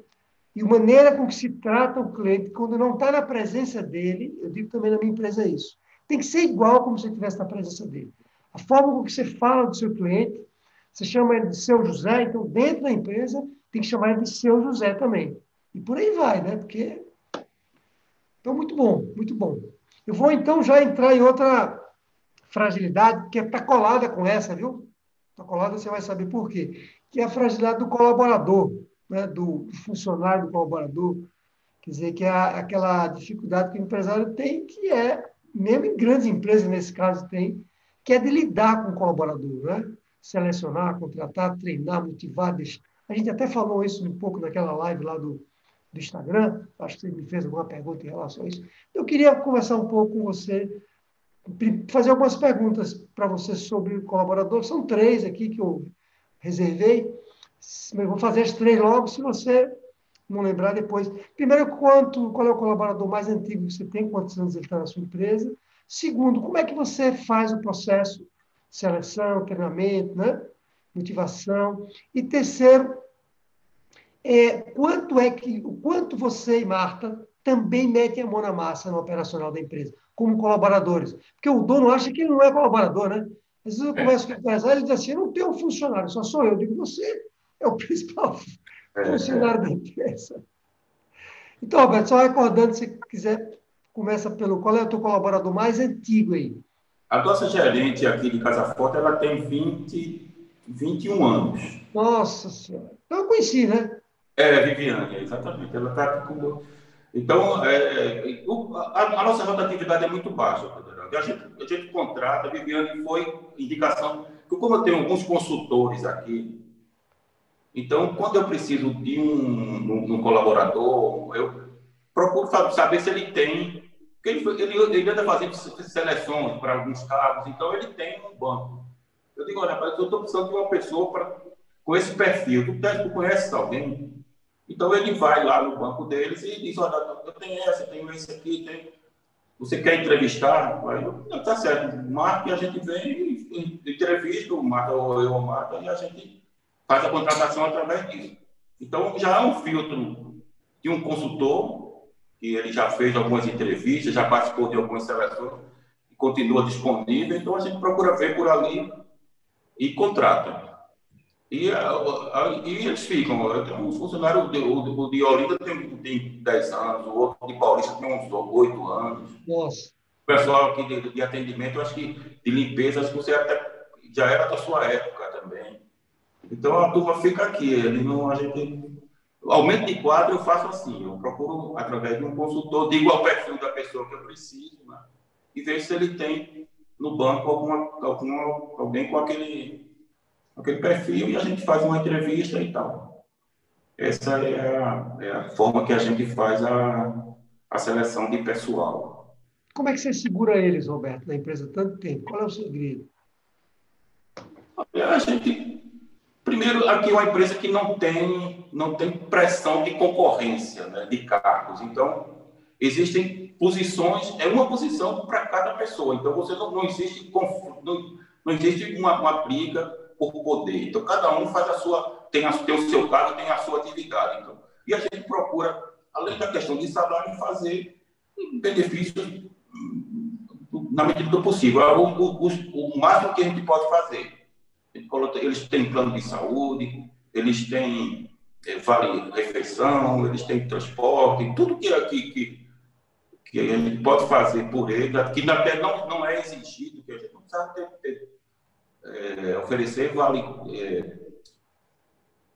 A: e a maneira com que se trata o cliente, quando não está na presença dele, eu digo também na minha empresa isso, tem que ser igual como se estivesse na presença dele. A forma com que você fala do seu cliente, você chama ele de seu José, então dentro da empresa tem que chamar ele de seu José também. E por aí vai, né? Porque. Então, muito bom, muito bom. Eu vou então já entrar em outra fragilidade que está colada com essa, viu? Está colada, você vai saber por quê. Que é a fragilidade do colaborador né, do funcionário, do colaborador. Quer dizer, que é aquela dificuldade que o empresário tem, que é, mesmo em grandes empresas, nesse caso, tem, que é de lidar com o colaborador, né? Selecionar, contratar, treinar, motivar, deixar. A gente até falou isso um pouco naquela live lá do, do Instagram, acho que você me fez alguma pergunta em relação a isso. Eu queria conversar um pouco com você, fazer algumas perguntas para você sobre o colaborador. São três aqui que eu reservei. Eu vou fazer as três logo, se você não lembrar depois. Primeiro, quanto, qual é o colaborador mais antigo que você tem, quantos anos ele está na sua empresa. Segundo, como é que você faz o processo de seleção, treinamento, né? motivação. E terceiro, é, quanto é que, o quanto você e Marta também metem a mão na massa no operacional da empresa, como colaboradores. Porque o dono acha que ele não é colaborador, né? Às vezes eu converso com o empresário, ele diz assim, eu não tenho um funcionário, só sou eu. Eu digo, você é o principal é, funcionário é. da empresa. Então, Roberto, só recordando, se quiser, começa pelo, qual é o teu colaborador mais antigo aí?
B: A nossa gerente aqui de Casa Forte, ela tem 20, 21 anos.
A: Nossa Senhora. Então eu conheci, né?
B: É, Viviane, exatamente. Ela está com. Então, é, é a, a, nossa rotatividade é muito baixa, A gente, a gente contrata, a Viviane foi indicação, como eu tenho alguns consultores aqui, então, quando eu preciso de um, um, um colaborador, eu procuro saber se ele tem, porque ele, ele, ele anda fazendo seleções para alguns cargos, então ele tem um banco. Eu digo, olha, eu estou precisando de uma pessoa pra, com esse perfil. Tu, tu conheces alguém? Então ele vai lá no banco deles e diz, olha, eu tenho essa, tenho esse aqui, tenho... você quer entrevistar? Aí, não, tá certo, marca e a gente vem entrevista, marca ou eu marca e a gente faz a contratação através disso. Então já há um filtro de um consultor, que ele já fez algumas entrevistas, já participou de algumas seleções, e continua disponível, então a gente procura ver por ali e contrata. E, e eles ficam. Um funcionário, o, de Olinda tem, tem 10 anos, o outro de Paulista tem uns 8 anos.
A: Nossa.
B: O pessoal aqui de, de atendimento, eu acho que de limpeza, acho que você até já era da sua época. Então a turma fica aqui. Ele não, a gente, aumento de quadro eu faço assim, eu procuro através de um consultor, digo ao perfil da pessoa que eu preciso, né? e vejo se ele tem no banco alguma, alguma, alguém com aquele aquele perfil e a gente faz uma entrevista e tal. Essa é a, é a forma que a gente faz a, a seleção de pessoal.
A: Como é que você segura eles, Roberto, na empresa tanto tempo? Qual é o segredo?
B: A gente, primeiro, aqui é uma empresa que não tem, não tem pressão de concorrência né, de cargos. Então, existem posições, é uma posição para cada pessoa. Então, você não, não existe não, não existe uma, uma briga por poder. Então, cada um faz a sua, tem, a, tem o seu cargo, tem a sua atividade. Então, e a gente procura, além da questão de salário, fazer benefícios na medida do possível. É o, o, o, o máximo que a gente pode fazer. Eles têm plano de saúde, eles têm é, vale refeição, eles têm transporte, tudo que, que, que, a gente pode fazer por eles, que até não, não é exigido, que a gente não precisa ter, ter é, oferecer vale é,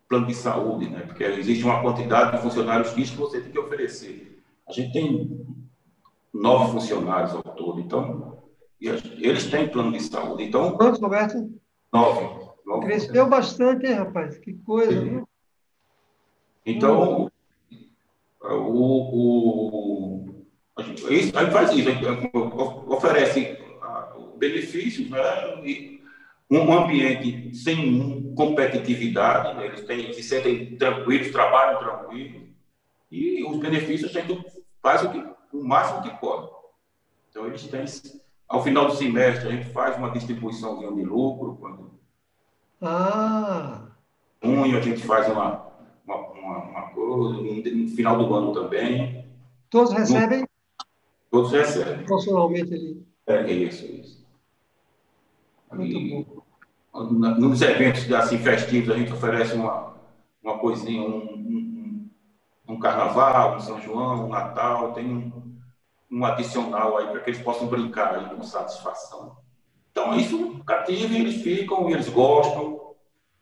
B: plano de saúde, né? Porque existe uma quantidade de funcionários que você tem que oferecer. A gente tem nove funcionários ao todo, então eles têm plano de saúde. Então
A: quantos, Roberto?
B: Nove. nove
A: Cresceu bastante, hein, rapaz? Que coisa, viu?
B: Então o, o a gente, gente faz isso, a gente oferece ah, benefícios, né? E, um ambiente sem competitividade, né? eles têm, se sentem tranquilos, trabalham tranquilos, e os benefícios a gente faz o, que, o máximo que pode. Então, eles têm, ao final do semestre, a gente faz uma distribuição de lucro, quando
A: ah.
B: junho a gente faz uma, uma, uma, uma coisa, no final do ano também.
A: Todos recebem? No,
B: todos recebem.
A: Proporcionalmente ali.
B: É isso, isso.
A: Muito bom.
B: Nos eventos assim, festivos, a gente oferece uma, uma coisinha, um, um, um carnaval, um São João, um Natal, tem um, um adicional aí para que eles possam brincar aí com satisfação. Então, isso cativa, eles ficam, eles gostam,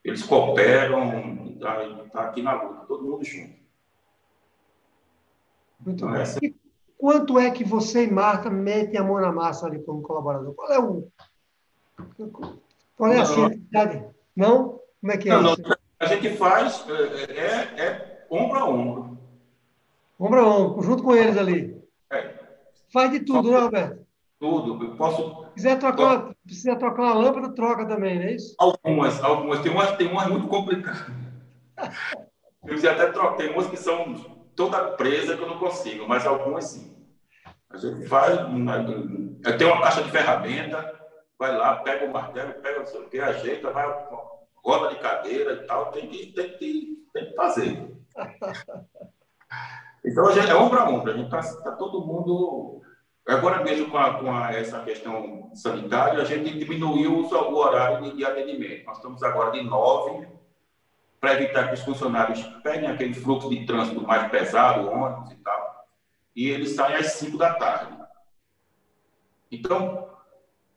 B: eles cooperam, está tá aqui na luta, todo mundo junto.
A: Muito então. Essa... quanto é que você e Marta metem a mão na massa ali como colaborador? Qual é o, qual é a atividade? Não? Como é que é
B: não,
A: isso? Não.
B: A gente faz é, é, é ombro a ombro.
A: Ombro a ombro, junto com eles ali.
B: É.
A: Faz de tudo, né, Roberto?
B: Tudo. Eu posso.
A: Se quiser trocar, uma, precisa trocar uma lâmpada, troca também, não é isso?
B: Algumas, algumas. Tem umas, tem umas muito complicadas. Eu já até troquei. Tem umas que são toda presa que eu não consigo, mas algumas sim. A gente faz. Eu tenho uma caixa de ferramenta, vai lá, pega o martelo, pega não sei o que, ajeita, vai, roda de cadeira e tal. Tem que, tem que, tem que fazer. Então, a gente, é ombro a ombro. A gente está tá todo mundo Agora mesmo com, a, com a, essa questão sanitária, a gente diminuiu o, o horário de, de, atendimento. Nós estamos agora de nove para evitar que os funcionários peguem aquele fluxo de trânsito mais pesado, ônibus e tal, e eles saem às cinco da tarde. Então,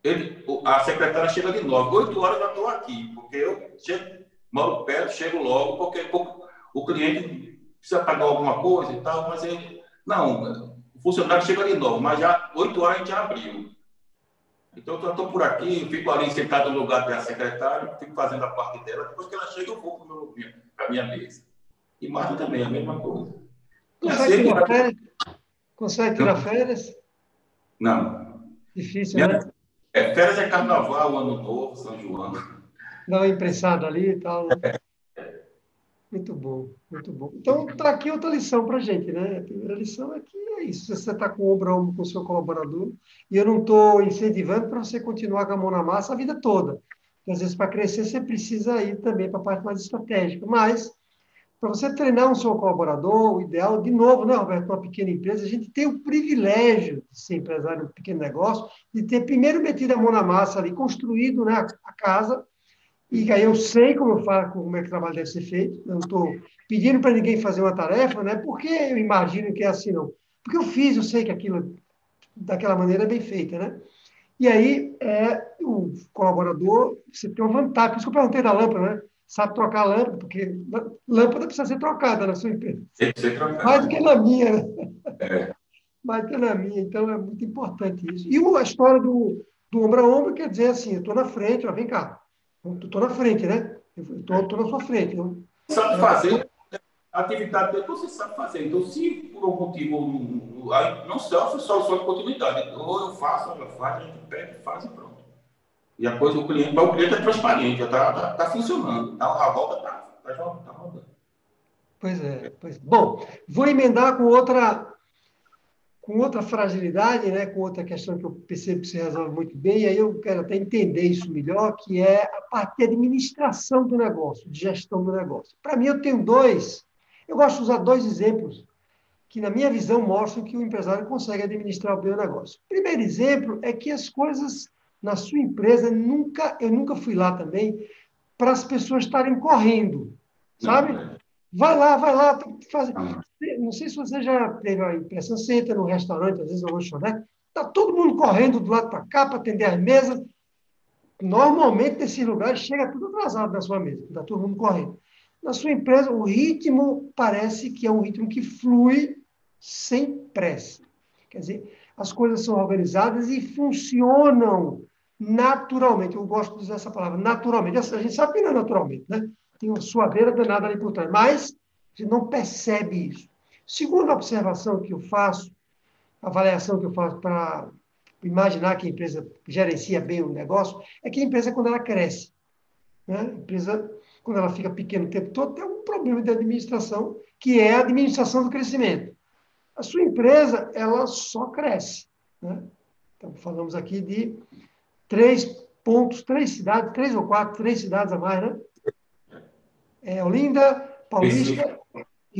B: ele, a secretária chega de nove, oito horas eu já estou aqui, porque eu chego, moro perto, chego logo, porque o cliente precisa pagar alguma coisa e tal, mas ele, não, funcionário chega ali novo, mas já 8 horas a gente já abriu. Então, eu estou por aqui, fico ali sentado no lugar da secretária, fico fazendo a parte dela. Depois que ela chega, eu vou para a minha mesa. E Marta também, a mesma coisa.
A: Consegue tirar férias? Consegue tirar Não. férias?
B: Não.
A: Difícil, minha... né?
B: É, férias é carnaval, ano novo, São João.
A: Dá uma imprensada ali e tal. Né? Muito bom, muito bom. Então, está aqui outra lição para a gente, né? A primeira lição é que é isso. Você está com ombro a ombro com o seu colaborador, e eu não estou incentivando para você continuar com a mão na massa a vida toda. Porque, às vezes, para crescer, você precisa ir também para a parte mais estratégica. Mas, para você treinar um seu colaborador, o ideal, de novo, né, Roberto, uma pequena empresa, a gente tem o privilégio de ser empresário de um pequeno negócio, de ter primeiro metido a mão na massa ali, construído né, a casa, e aí eu sei como eu faço, como é que o trabalho deve ser feito. Não estou pedindo para ninguém fazer uma tarefa, né? Porque eu imagino que é assim, não. Porque eu fiz, eu sei que aquilo daquela maneira é bem feita, né? E aí, é, o colaborador, você tem uma vantagem. Por isso que eu perguntei da lâmpada, né? Sabe trocar a lâmpada, porque lâmpada precisa ser trocada na sua empresa.
B: Tem que ser trocada.
A: Mais do que na minha, né? É. Mais do que na minha. Então, é muito importante isso. E a história do, do ombro a ombro quer dizer assim, eu estou na frente, ó, vem cá Estou na frente, né? Estou na sua frente. Eu,
B: sabe fazer atividade dele, você sabe fazer. Então, se por algum motivo não sofre solução de continuidade, ou eu faço, ou eu faço, a gente pega, faz e pronto. E a coisa, o cliente, o cliente é transparente, já está tá, tá funcionando. Tá, a volta está tá, tá rodando.
A: Pois é, pois é. Bom, vou emendar com outra com outra fragilidade, né, com outra questão que eu percebo que você resolve muito bem, e aí eu quero até entender isso melhor, que é a parte de administração do negócio, de gestão do negócio. Para mim, eu tenho dois, eu gosto de usar dois exemplos que, na minha visão, mostram que o empresário consegue administrar bem o negócio. O primeiro exemplo é que as coisas na sua empresa, nunca, eu nunca fui lá também, para as pessoas estarem correndo, sabe? É. Vai lá, vai lá, faz, não sei se você já teve a impressão, você entra no restaurante, às vezes no lanchonete, está todo mundo correndo do lado para cá para atender as mesas. Normalmente, nesses lugares, chega tudo atrasado na sua mesa, está todo mundo correndo. Na sua empresa, o ritmo parece que é um ritmo que flui sem pressa. Quer dizer, as coisas são organizadas e funcionam naturalmente. Eu gosto de usar essa palavra, naturalmente. A gente sabe que não é naturalmente, né? Tem uma suadeira danada ali por trás, mas gente não percebe isso. Segunda observação que eu faço, avaliação que eu faço para imaginar que a empresa gerencia bem o negócio, é que a empresa, quando ela cresce, né? a empresa, quando ela fica pequena o tempo todo, tem um problema de administração, que é a administração do crescimento. A sua empresa, ela só cresce. Né? Então, falamos aqui de três pontos, três cidades, três ou quatro, três cidades a mais, né? É, Olinda, Paulista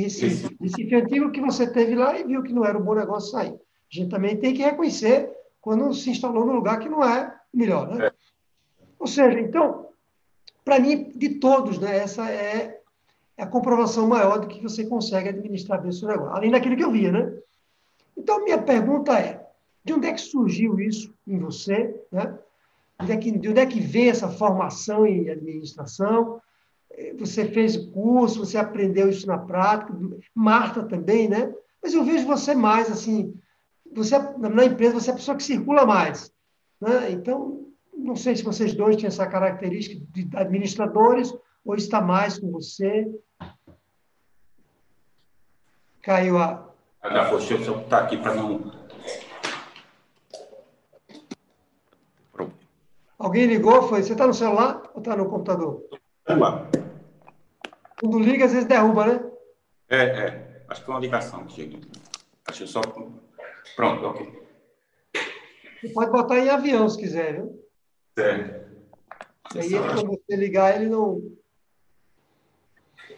A: Recife. Recife Antigo que você teve lá e viu que não era um bom negócio sair. A gente também tem que reconhecer quando se instalou no lugar que não é melhor, né? É. Ou seja, então, para mim, de todos, né, essa é, é a comprovação maior de que você consegue administrar bem o seu negócio, além daquilo que eu via, né? Então, minha pergunta é, de onde é que surgiu isso em você, né? De onde é que, de onde é que veio essa formação em administração? Você fez o curso, você aprendeu isso na prática, Marta também, né? Mas eu vejo você mais assim, você na empresa você é a pessoa que circula mais, né? Então, não sei se vocês dois têm essa característica de administradores ou está mais com você. Caiu a
B: deixa eu só estar aqui para não.
A: Alguém ligou? Foi? Você está no celular ou está no computador?
B: Celular.
A: Quando liga, às vezes derruba, né?
B: É, é. Acho que é uma ligação que chega. Acho que só. Pronto, ok.
A: Você pode botar em avião se quiser, viu?
B: Certo.
A: Aí, quando você ligar, ele não.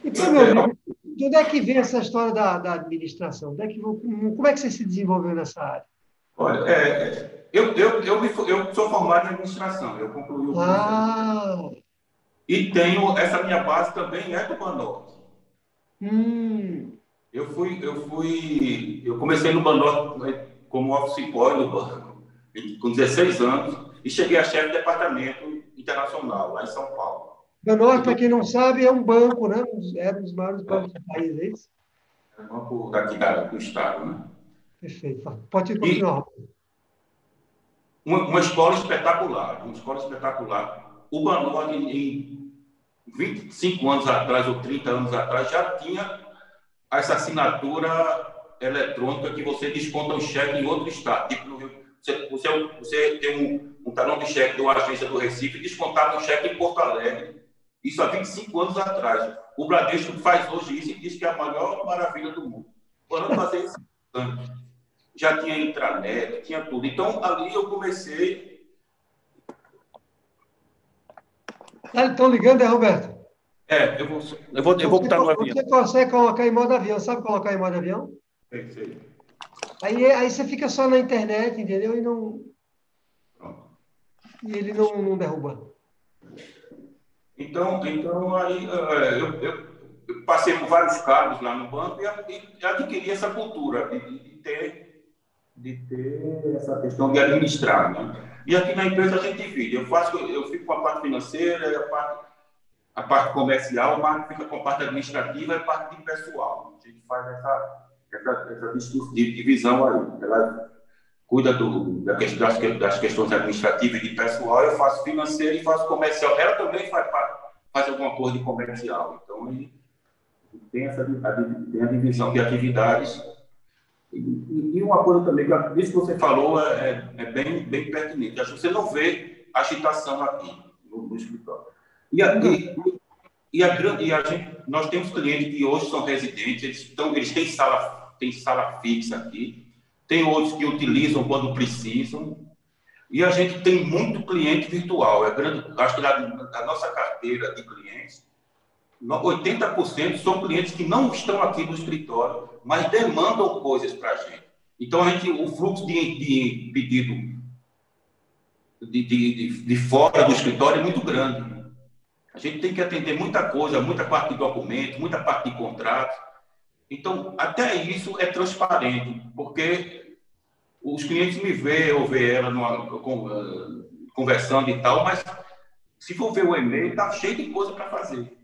A: Então, meu amigo, de onde é que vem essa história da, da administração? é que, como é que você se desenvolveu nessa área?
B: Olha, é, eu, eu, eu, eu, sou formado em administração, eu concluí o curso.
A: Ah.
B: E tenho, essa minha base também é do Banorte.
A: Hum.
B: Eu fui, eu fui, eu comecei no Banorte né, como office boy no banco, com 16 anos, e cheguei a chefe de departamento internacional, lá em São Paulo.
A: Banorte, para quem não sabe, é um banco, né? É um dos maiores bancos do país, é isso?
B: É um banco daqui do estado, né?
A: Perfeito. Pode continuar.
B: Uma, uma, escola espetacular, uma escola espetacular. O Banorte, em 25 anos atrás ou 30 anos atrás, já tinha essa assinatura eletrônica que você desconta um cheque em outro estado. Tipo, você, você, você tem um, um talão de cheque de uma agência do Recife descontava um cheque em Porto Alegre isso há 25 anos atrás. O Bradesco faz hoje isso e diz que é a maior maravilha do mundo. Quando fazer isso, já tinha intranet, tinha tudo. Então, ali eu comecei.
A: Estão ah, ligando, é, Roberto?
B: É, eu vou, eu vou, eu vou botar no avião.
A: Você consegue colocar em modo avião, sabe colocar em modo avião?
B: Perfeito.
A: Aí, aí você fica só na internet, entendeu? E não. Pronto. E ele não, não derruba.
B: Então, então aí, é, eu, eu, eu, passei por vários cargos lá no banco e, e adquiri essa cultura de, de, ter, de ter essa questão de administrar. Né? E aqui na empresa a gente divide. Eu, faço, eu fico com a parte financeira, a parte, a parte comercial, o Marco fica com a parte administrativa e a parte de pessoal. A gente faz essa, essa, essa divisão aí. Ela cuida do, das, das, questões administrativas e de pessoal, eu faço financeiro e faço comercial. Ela também faz, faz alguma coisa de comercial. Então, tem, essa, tem a divisão de atividades. E, e, uma coisa também, que isso que você falou é, é, é bem, bem pertinente. Acho que você não vê agitação aqui no, no escritório. E a, e, e, a, e a gente, nós temos clientes que hoje são residentes, eles, estão, eles têm, sala, têm sala fixa aqui, tem outros que utilizam quando precisam, e a gente tem muito cliente virtual. É grande, acho que da, nossa carteira de clientes, 80% são clientes que não estão aqui no escritório, mas demandam coisas para a gente. Então, a gente, o fluxo de, de pedido de, de, de, fora do escritório é muito grande. A gente tem que atender muita coisa, muita parte de documento, muita parte de contrato. Então, até isso é transparente, porque os clientes me veem ou vê ela numa, eh, conversando e tal, mas se for ver o e-mail, está cheio de coisa para fazer.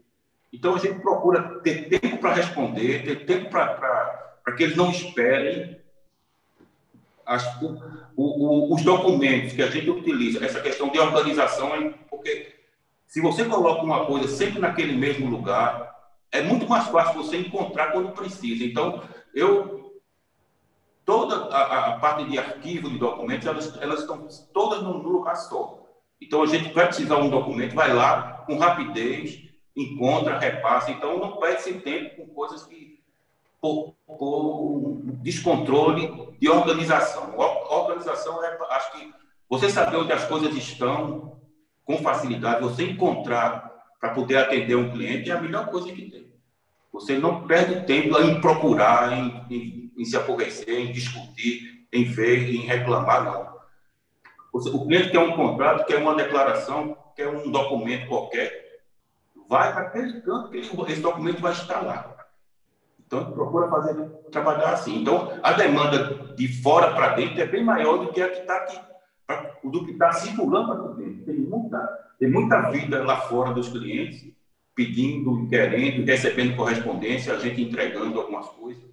B: Então, a gente procura ter tempo para responder, ter tempo para que eles não esperem as, o, o, os documentos que a gente utiliza, essa questão de organização, porque se você coloca uma coisa sempre naquele mesmo lugar, é muito mais fácil você encontrar quando precisa. Então, eu toda a, a parte de arquivo de documentos, elas, elas estão todas num lugar só. Então, a gente vai precisar um documento, vai lá com rapidez, encontra, repassa. Então, não perde esse tempo com coisas que, por, por descontrole de organização. organização é, acho que você saber onde as coisas estão com facilidade, você encontrar para poder atender um cliente é a melhor coisa que tem. Você não perde tempo em procurar, em, em, em se aborrecer, em discutir, em ver, em reclamar, não. O cliente quer um contrato, quer uma declaração, quer um documento qualquer, vai para aquele canto que esse documento vai estar lá. Então, procura fazer, trabalhar assim. Então, a demanda de fora para dentro é bem maior do que a que está aqui, do que está circulando para dentro. Tem muita, tem muita vida lá fora dos clientes pedindo, querendo, recebendo correspondência, a gente entregando algumas coisas.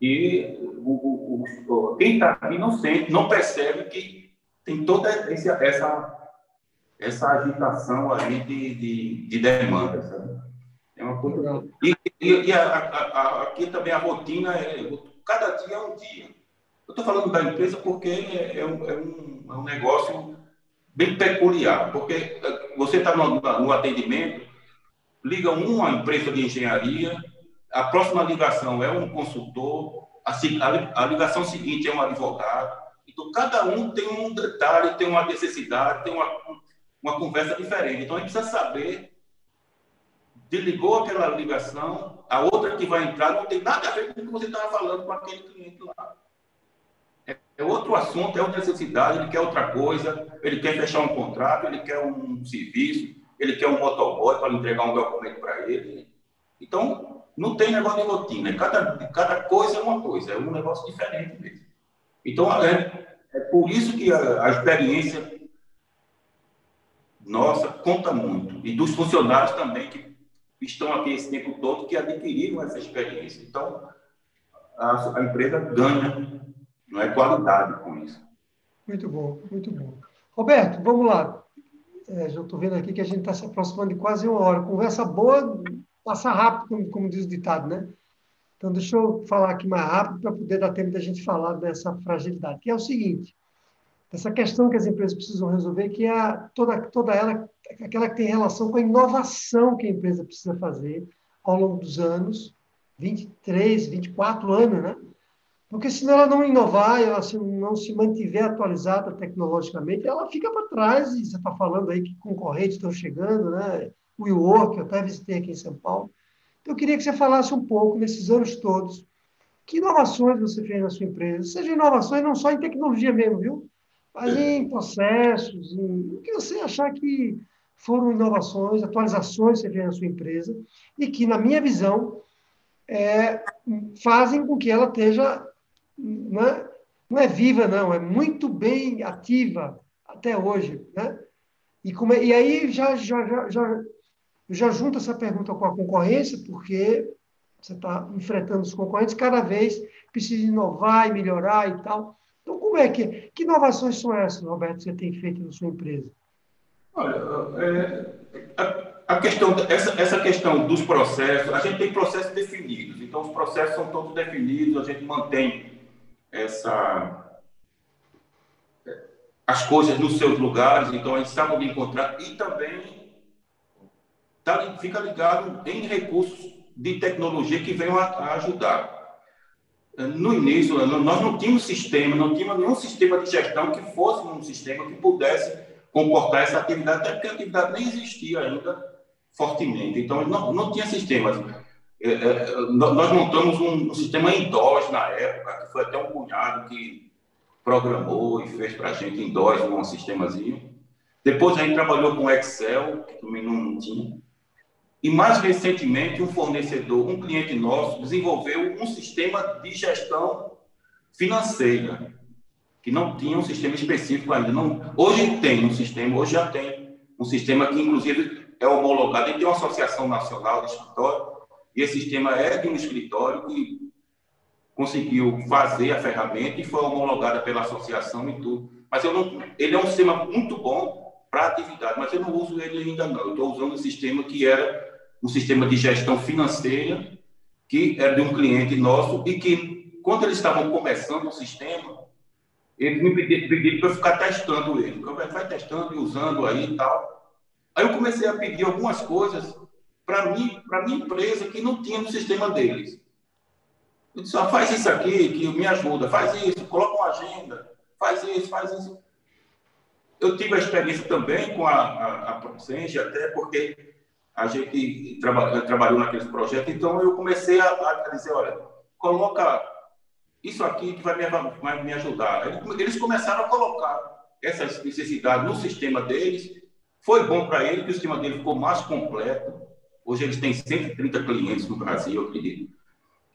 B: E o, o, o quem está aqui não sente, não percebe que tem toda esse, essa, essa agitação ali de, de, de demanda. Sabe? É uma coisa. E, e, e a, a, a, aqui também a rotina é. cada dia é um dia. Eu estou falando da empresa porque é, é, um, é, um, é um negócio bem peculiar, porque eh, você está no, no atendimento, liga uma empresa de engenharia, a próxima ligação é um consultor, a, a, a ligação seguinte é um advogado. Então, cada um tem um detalhe, tem uma necessidade, tem uma, uma conversa diferente. Então, a gente precisa saber desligou aquela ligação, a outra que vai entrar não tem nada a ver com o que você estava falando com aquele cliente lá. É, é outro assunto, é outra necessidade, ele quer outra coisa, ele quer fechar um contrato, ele quer um serviço, ele quer um motoboy para entregar um documento para ele. Então, não tem negócio de rotina, cada, cada coisa é uma coisa, é um negócio diferente mesmo. Então, é, é por isso que a, a experiência nossa conta muito, e dos funcionários também, que estão aqui esse tempo todo que adquiriram essa experiência. Então, a, a empresa ganha, não é qualidade com isso.
A: Muito bom, muito bom. Roberto, vamos lá. É, já estou vendo aqui que a gente está se aproximando de quase uma hora. Conversa boa, passa rápido, como, como diz o ditado, né? Então, deixa eu falar aqui mais rápido para poder dar tempo da gente falar dessa fragilidade, que é o seguinte, essa questão que as empresas precisam resolver, que é toda, toda ela aquela que tem relação com a inovação que a empresa precisa fazer ao longo dos anos, 23, 24 anos, né? Porque se ela não inovar, ela se, não se mantiver atualizada tecnologicamente, ela fica para trás. E você está falando aí que concorrentes estão chegando, né? O WeWork, eu até visitei aqui em São Paulo. Então, eu queria que você falasse um pouco, nesses anos todos, que inovações você fez na sua empresa? Seja inovações não só em tecnologia mesmo, viu? Mas em processos, em o que você achar que foram inovações, atualizações que você fez na sua empresa e que, na minha visão, é, fazem com que ela esteja, não é, não é viva, não, é muito bem ativa até hoje. Né? E, como é, e aí já, já, já, já, já junto essa pergunta com a concorrência, porque você está enfrentando os concorrentes, cada vez precisa inovar e melhorar e tal. Então, como é que. Que inovações são essas, Roberto, que você tem feito na sua empresa?
B: Olha, é, a, questão, essa, essa questão dos processos, a gente tem processos definidos, então os processos são todos definidos, a gente mantém essa, as coisas nos seus lugares, então a gente sabe onde encontrar e também tá, fica ligado em recursos de tecnologia que venham a, a ajudar. No início, nós não tínhamos sistema, não tínhamos nenhum sistema de gestão que fosse um sistema que pudesse comportar essa atividade, até porque a atividade nem existia ainda fortemente. Então, não, não tinha sistemas. É, é, nós montamos um, um sistema em DOS na época, que foi até um cunhado que programou e fez para a gente em DOS um sistemazinho. Depois a gente trabalhou com Excel, que também não tinha. E mais recentemente, um fornecedor, um cliente nosso, desenvolveu um sistema de gestão financeira que não tinha um sistema específico ainda. Não, hoje tem um sistema, hoje já tem um sistema que, inclusive, é homologado. E tem uma associação nacional de escritório, e esse sistema é de um escritório que conseguiu fazer a ferramenta e foi homologada pela associação e tudo. Mas eu não, ele é um sistema muito bom para atividade, mas eu não uso ele ainda não. Eu estou usando um sistema que era um sistema de gestão financeira, que era de um cliente nosso e que, quando eles estavam começando o sistema, eles me pediram para eu ficar testando ele. Eu vai testando e usando aí e tal. Aí eu comecei a pedir algumas coisas para mim, para minha empresa que não tinha no sistema deles. Eu disse, ah, faz isso aqui que me ajuda, faz isso, coloca uma agenda, faz isso, faz isso. Eu tive a experiência também com a, a, a até porque a gente traba, trabalhou naqueles projetos, então eu comecei a, a dizer, olha, coloca isso aqui que vai me, vai me ajudar. Eles começaram a colocar essas necessidades no sistema deles. Foi bom para eles, que o sistema dele ficou mais completo. Hoje eles têm 130 clientes no Brasil, eu acredito.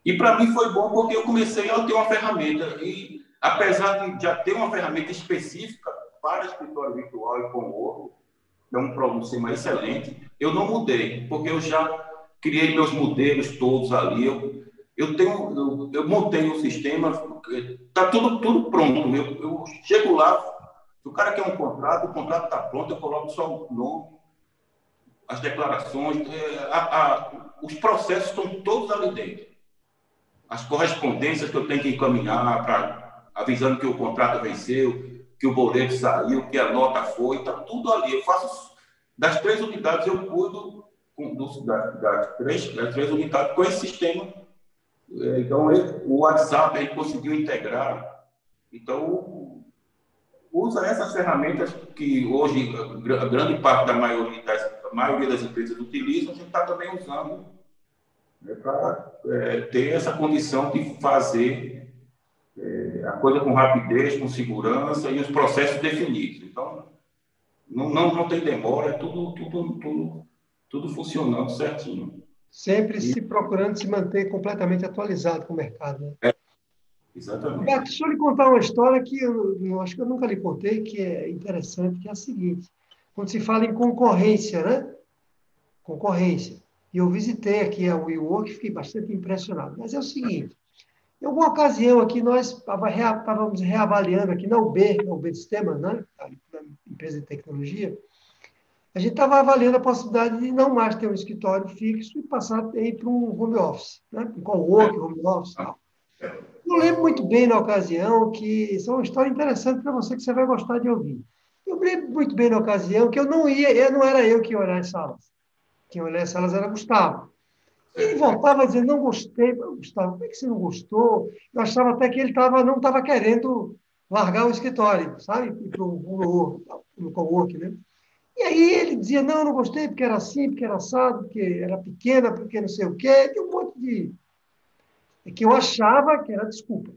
B: E para mim foi bom porque eu comecei a ter uma ferramenta. E apesar de já ter uma ferramenta específica para escritório virtual e com o que é um sistema excelente, eu não mudei, porque eu já criei meus modelos todos ali. Eu, eu tenho, eu, eu montei um sistema, está tudo, tudo pronto. Eu, eu chego lá, se o cara quer um contrato, o contrato está pronto, eu coloco só o nome, as declarações, é, a, a, os processos estão todos ali dentro. as correspondências que eu tenho que encaminhar para avisando que o contrato venceu, que o boleto saiu, que a nota foi, está tudo ali. Eu faço das três unidades, eu cuido do, das, das, três, das três unidades com esse sistema. É, então, ele, o WhatsApp ele conseguiu integrar. Então, usa essas ferramentas que hoje a grande parte da maioria das, a maioria das empresas utilizam, a gente está também usando né, para é, ter essa condição de fazer é, a coisa com rapidez, com segurança e os processos definidos. Então, não, não, não tem demora, é tudo, tudo, tudo, tudo funcionando certinho.
A: Sempre e... se procurando se manter completamente atualizado com o mercado. Né? É,
B: exatamente.
A: deixa eu lhe contar uma história que eu, eu acho que eu nunca lhe contei, que é interessante, que é a seguinte. Quando se fala em concorrência, né? Concorrência. E eu visitei aqui a WeWork, fiquei bastante impressionado. Mas é o seguinte, em alguma ocasião aqui, nós estávamos reavaliando aqui na UB, na UB Sistemas, né? na empresa de tecnologia, a gente estava avaliando a possibilidade de não mais ter um escritório fixo e passar para um home office, né? um co-work, home office tal. Eu lembro muito bem na ocasião que isso é uma história interessante para você que você vai gostar de ouvir. Eu lembro muito bem na ocasião que eu não ia, eu não era eu que ia olhar as salas. Quem olhar as salas era Gustavo. Ele voltava dizendo, não gostei. Gustavo, como é que você não gostou? Eu achava até que ele tava, não estava querendo largar o escritório, sabe? Ir para o co-work, né? E aí ele dizia, não, não gostei porque era assim, porque era assado, porque era pequena, porque não sei o quê. Tem um monte de... É que eu achava que era desculpa.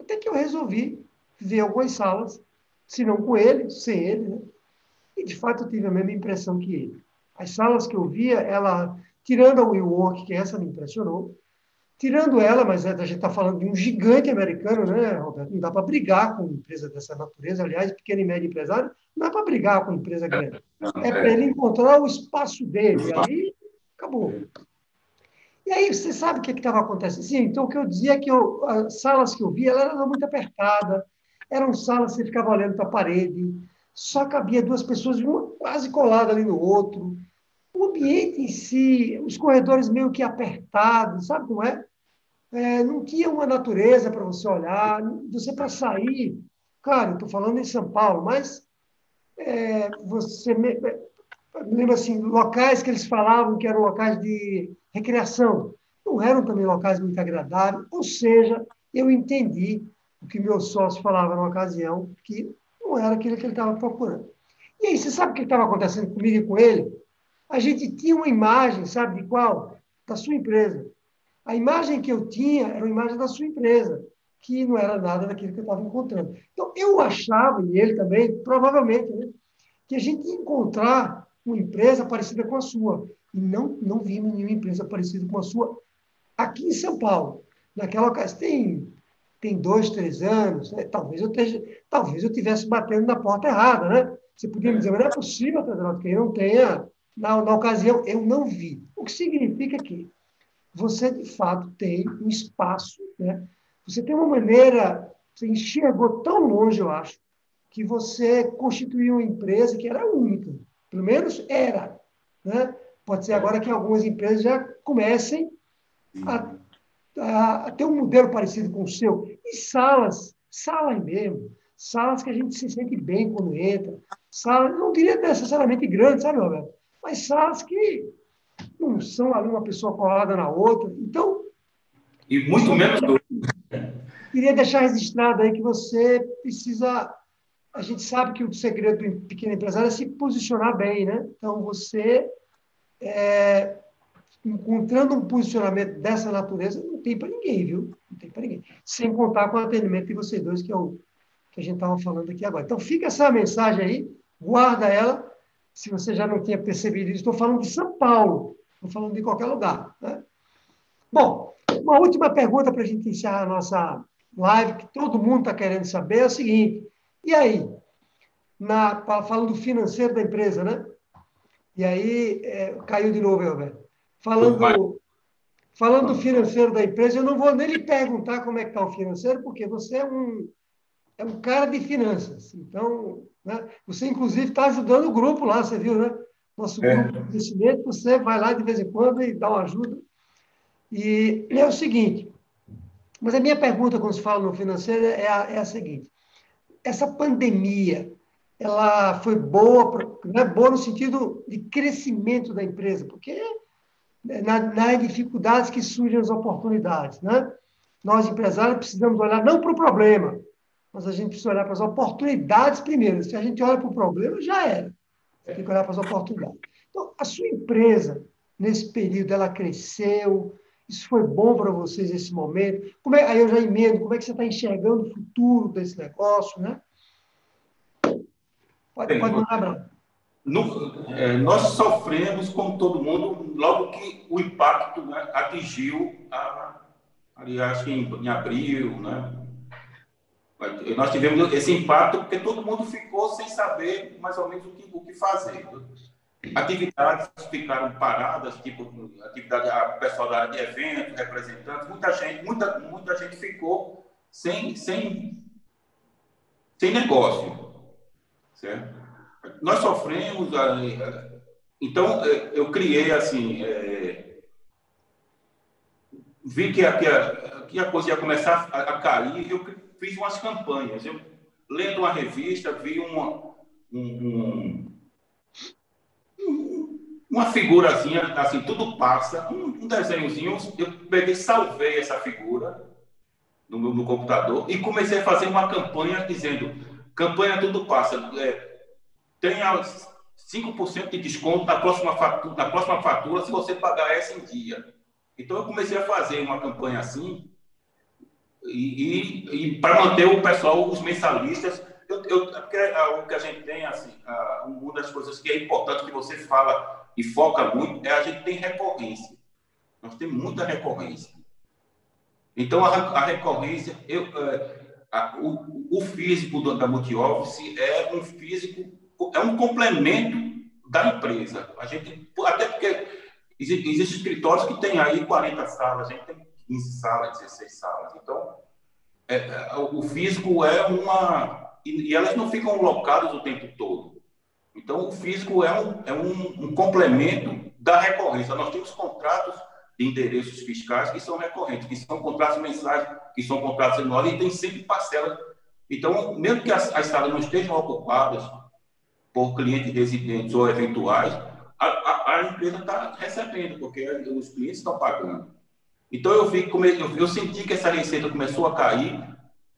A: Até que eu resolvi ver algumas salas, se não com ele, sem ele, né? E, de fato, eu tive a mesma impressão que ele. As salas que eu via, ela tirando a WeWork, que essa me impressionou, tirando ela, mas a gente está falando de um gigante americano, né, Roberto? Não dá para brigar com uma empresa dessa natureza. Aliás, pequeno e médio empresário, não é para brigar com empresa grande. É para ele encontrar o espaço dele. Aí, acabou. E aí, você sabe o que estava acontecendo? Sim, então, o que eu dizia é que eu, as salas que eu via, eram muito apertadas, eram salas que você ficava olhando para a parede, só cabia duas pessoas, uma quase colada ali no outro, o ambiente em si, os corredores meio que apertados, sabe como é? é não tinha uma natureza para você olhar, você para sair, claro, estou falando em São Paulo, mas é, você me, me lembra assim, locais que eles falavam que eram locais de recreação, não eram também locais muito agradáveis, ou seja, eu entendi o que meu sócio falava na ocasião, que não era aquilo que ele estava procurando. E aí, você sabe o que estava acontecendo comigo e com ele? A gente tinha uma imagem, sabe de qual? Da sua empresa. A imagem que eu tinha era uma imagem da sua empresa, que não era nada daquilo que eu estava encontrando. Então, eu achava, e ele também, provavelmente, né, que a gente ia encontrar uma empresa parecida com a sua. E não, não vimos nenhuma empresa parecida com a sua aqui em São Paulo. Naquela ocasião, tem, tem dois, três anos, né? talvez, eu esteja, talvez eu estivesse batendo na porta errada. Né? Você podia me dizer, mas não é possível, que eu não tenha na, na ocasião, eu não vi. O que significa que você, de fato, tem um espaço, né? você tem uma maneira, você enxergou tão longe, eu acho, que você constituiu uma empresa que era única. Pelo menos era. Né? Pode ser agora que algumas empresas já comecem a, a, a, ter um modelo parecido com o seu. E salas, salas mesmo, salas que a gente se sente bem quando entra, salas, não diria necessariamente grandes, sabe, Roberto? Mas salas que não são ali uma pessoa colada na outra. Então.
B: E muito menos.
A: Queria deixar registrado aí que você precisa. A gente sabe que o segredo do pequeno empresário é se posicionar bem, né? Então, você, é, encontrando um posicionamento dessa natureza, não tem para ninguém, viu? Não tem para ninguém. Sem contar com o atendimento de vocês dois, que é o que a gente estava falando aqui agora. Então, fica essa mensagem aí, guarda ela se você já não tinha percebido isso, estou falando de São Paulo, estou falando de qualquer lugar. Né? Bom, uma última pergunta para a gente encerrar a nossa live, que todo mundo está querendo saber, é o seguinte: e aí? Na, falando do financeiro da empresa, né? E aí, é, caiu de novo, Alberto. Falando, falando do financeiro da empresa, eu não vou nem lhe perguntar como é que está o financeiro, porque você é um, é um cara de finanças. Então, né? Você, inclusive, está ajudando o grupo lá, você viu, né? Nosso é. grupo de investimento, você vai lá de vez em quando e dá uma ajuda. E é o seguinte: Mas a minha pergunta, quando se fala no financeiro, é a, é a seguinte: essa pandemia, ela foi boa, né? boa no sentido de crescimento da empresa, porque na, nas dificuldades que surgem as oportunidades, né? Nós, empresários, precisamos olhar não para o problema, mas a gente precisa olhar para as oportunidades primeiro. Se a gente olha para o problema, já era. Tem que olhar para as oportunidades. Então, a sua empresa, nesse período, ela cresceu, isso foi bom para vocês nesse momento? Como é, aí eu já emendo, como é que você está enxergando o futuro desse negócio, né?
B: Pode, pode mandar, no, é, nós sofremos, como todo mundo, logo que o impacto né, atingiu, a, ali, acho que em, em abril, né? Nós tivemos esse impacto porque todo mundo ficou sem saber mais ou menos o que, o que fazer. Atividades ficaram paradas, tipo atividade a pessoal da área de eventos, representantes, muita gente, muita, muita gente ficou sem, sem, sem negócio, certo? Nós sofremos, então eu criei assim, é, vi que a, que, a, que a coisa ia começar a, a cair, eu fiz umas campanhas. Eu lendo uma revista vi uma, um, uma figurazinha, assim, tudo passa, um, um desenhozinho, eu peguei, salvei essa figura no meu computador e comecei a fazer uma campanha dizendo, campanha tudo passa, é, tenha 5% de desconto na próxima, fatura, na próxima fatura se você pagar essa em dia. Então eu comecei a fazer uma campanha assim, e, e, e para manter o pessoal, os mensalistas, eu, eu, porque o que a gente tem, assim, uma das coisas que é importante que você fala e foca muito, é a gente tem recorrência. Nós temos muita recorrência. Então, a, a recorrência, eu, é, a, o, o, físico do, da multi-office é um físico, é um complemento da empresa. A gente, até porque existem escritórios que têm aí 40 salas, a gente tem 15 salas, 16 salas. Então, é, é, o físico é uma. E, elas não ficam locadas o tempo todo. Então, o físico é um, é um, um complemento da recorrência. Nós temos contratos de endereços fiscais que são recorrentes, que são contratos mensais, que são contratos anuais e tem sempre parcela. Então, mesmo que as, as salas não estejam ocupadas por clientes residentes ou eventuais, a, a, a empresa está recebendo, porque os clientes estão pagando. Então, eu, vi, eu, eu senti que essa receita começou a cair.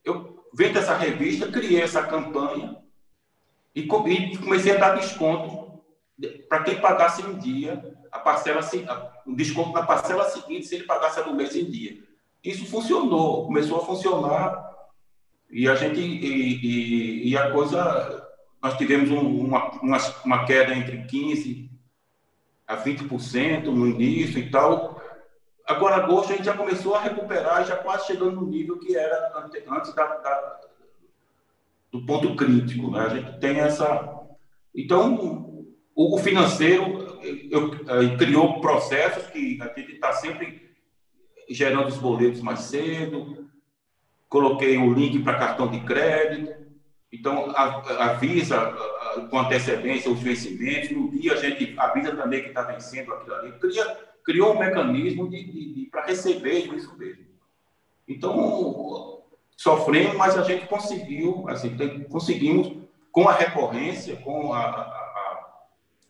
B: Eu, vendo essa revista, criei essa campanha e, e comecei a dar desconto para quem pagasse em dia, a parcela, um desconto na parcela seguinte, se ele pagasse no mês em dia. Isso funcionou, começou a funcionar e a gente e, e, e a coisa nós tivemos uma, uma, uma, queda entre 15 a 20% no início e tal. Agora, agosto, a gente já começou a recuperar, já quase chegando no nível que era antes da, da, do ponto crítico. Né? A gente tem essa. Então, o, financeiro eu, eu, criou processos que a gente está sempre gerando os boletos mais cedo, coloquei o link para cartão de crédito, então avisa com antecedência os vencimentos, no dia a gente avisa também que está vencendo aquilo ali, Cria, criou um mecanismo de, de, de para receber isso mesmo. Então, sofremos, mas a gente conseguiu, assim, conseguimos com a recorrência, com a, a, a,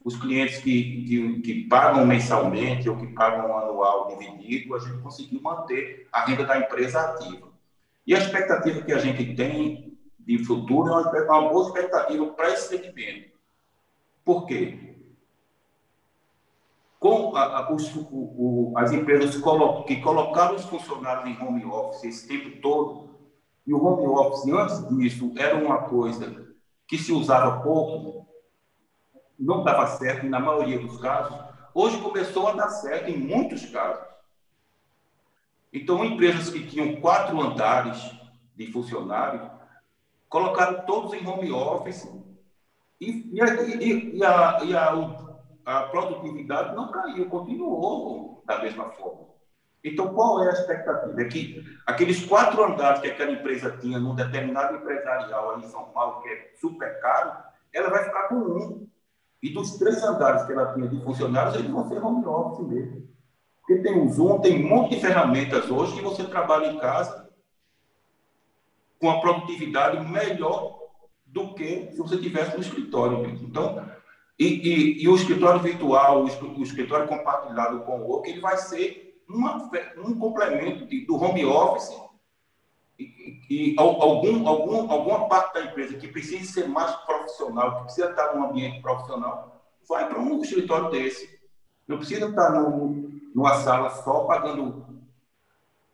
B: os clientes que, que, que, pagam mensalmente ou que pagam anual dividido, a gente conseguiu manter a renda da empresa ativa. E a expectativa que a gente tem de futuro é uma, uma boa expectativa para esse segmento. Por quê? Com a, os, o, o, as empresas que colocaram os funcionários em home office esse tempo todo, e o home office, antes disso, era uma coisa que se usava pouco, não dava certo na maioria dos casos. Hoje começou a dar certo em muitos casos. Então, empresas que tinham quatro andares de funcionários colocaram todos em home office e, e, e, e a, a, a produtividade não caiu, continuou da mesma forma. Então, qual é a expectativa? É que aqueles quatro andares que aquela empresa tinha num determinado empresarial ali em São Paulo, que é super caro, ela vai ficar com um. E dos três andares que ela tinha de funcionários, eles vão ser home office mesmo. Porque tem o Zoom, tem um monte de ferramentas hoje que você trabalha em casa com a produtividade melhor do que se você tivesse no escritório mesmo. Então, e, e, e o escritório virtual, o, escritório compartilhado com o work, ele vai ser uma, um complemento de, do home office e, e, algum, algum, alguma parte da empresa que precisa ser mais profissional, que precisa estar num ambiente profissional, vai para um escritório desse. Não precisa estar no, numa sala só pagando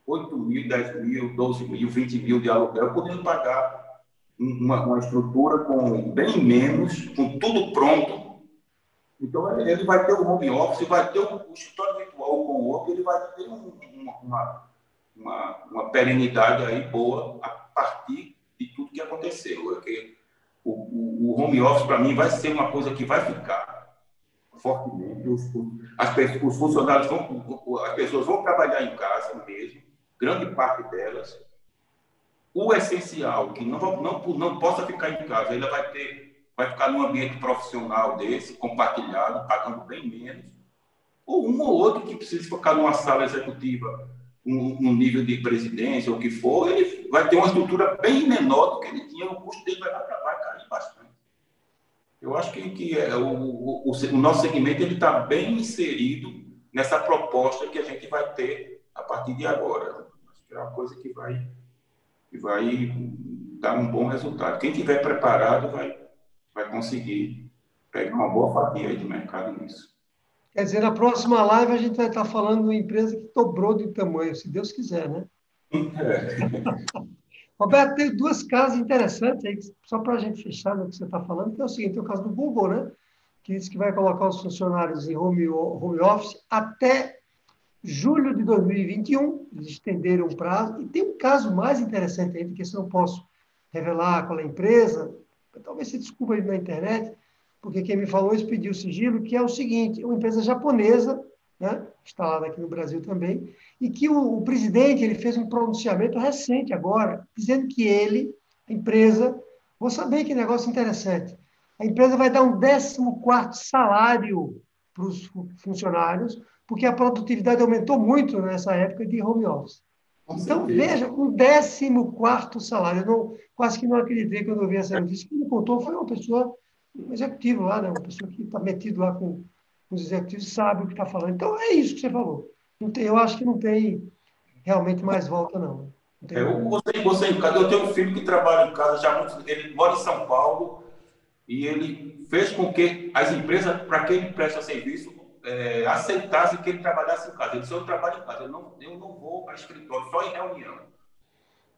B: 8 mil, 10 mil, 12 mil, 20 mil de aluguel, podendo pagar uma, uma estrutura com bem menos, com tudo pronto, então, ele vai ter o home office, vai ter o, o escritório virtual com o work, ele vai ter um, uma, uma, uma, perenidade aí boa a partir de tudo que aconteceu. É o, o, o home office, para mim, vai ser uma coisa que vai ficar fortemente. Os, as, os funcionários vão, as pessoas vão trabalhar em casa mesmo, grande parte delas. O essencial, que não, não, não possa ficar em casa, ele vai ter vai ficar num ambiente profissional desse, compartilhado, pagando bem menos, ou um ou outro que precisa ficar numa sala executiva, um, um nível de presidência, ou o que for, ele vai ter uma estrutura bem menor do que ele tinha, o custo dele vai, vai cair bastante. Eu acho que, que é, o, o, o, nosso segmento está bem inserido nessa proposta que a gente vai ter a partir de agora. Acho que é uma coisa que vai, que vai dar um bom resultado. Quem estiver preparado vai, vai conseguir pegar uma boa fatia de mercado nisso.
A: Quer dizer, na próxima live a gente vai estar falando de uma empresa que dobrou de tamanho, se Deus quiser, né? É. Roberto, tem duas casas interessantes aí, só para a gente fechar no que você está falando, que é o seguinte, tem o caso do Google, né? Que diz que vai colocar os funcionários em home, home office até julho de 2021, eles estenderam o prazo, e tem um caso mais interessante ainda, que esse não posso revelar qual é a empresa, talvez se desculpa na internet, porque quem me falou isso pediu sigilo, que é o seguinte, uma empresa japonesa, né, instalada aqui no Brasil também, e que o, o, presidente ele fez um pronunciamento recente agora, dizendo que ele, a empresa, vou saber que negócio interessante, a empresa vai dar um 14º salário para os funcionários, porque a produtividade aumentou muito nessa época de home office. Então, veja, um 14 salário. Eu não, quase que não acreditei quando eu vi essa notícia. Quem me contou foi uma pessoa, um executivo lá, né? uma pessoa que está metido lá com, com os executivos, sabe o que está falando. Então, é isso que você falou. Não tem, eu acho que não tem realmente mais volta, não.
B: não eu gostei você em casa. Eu tenho um filho que trabalha em casa já muito. Ele mora em São Paulo e ele fez com que as empresas, para quem presta serviço, é, aceitasse que ele trabalhasse em casa. Ele disse, eu trabalho em casa, eu não, eu não vou para escritório, só em reunião.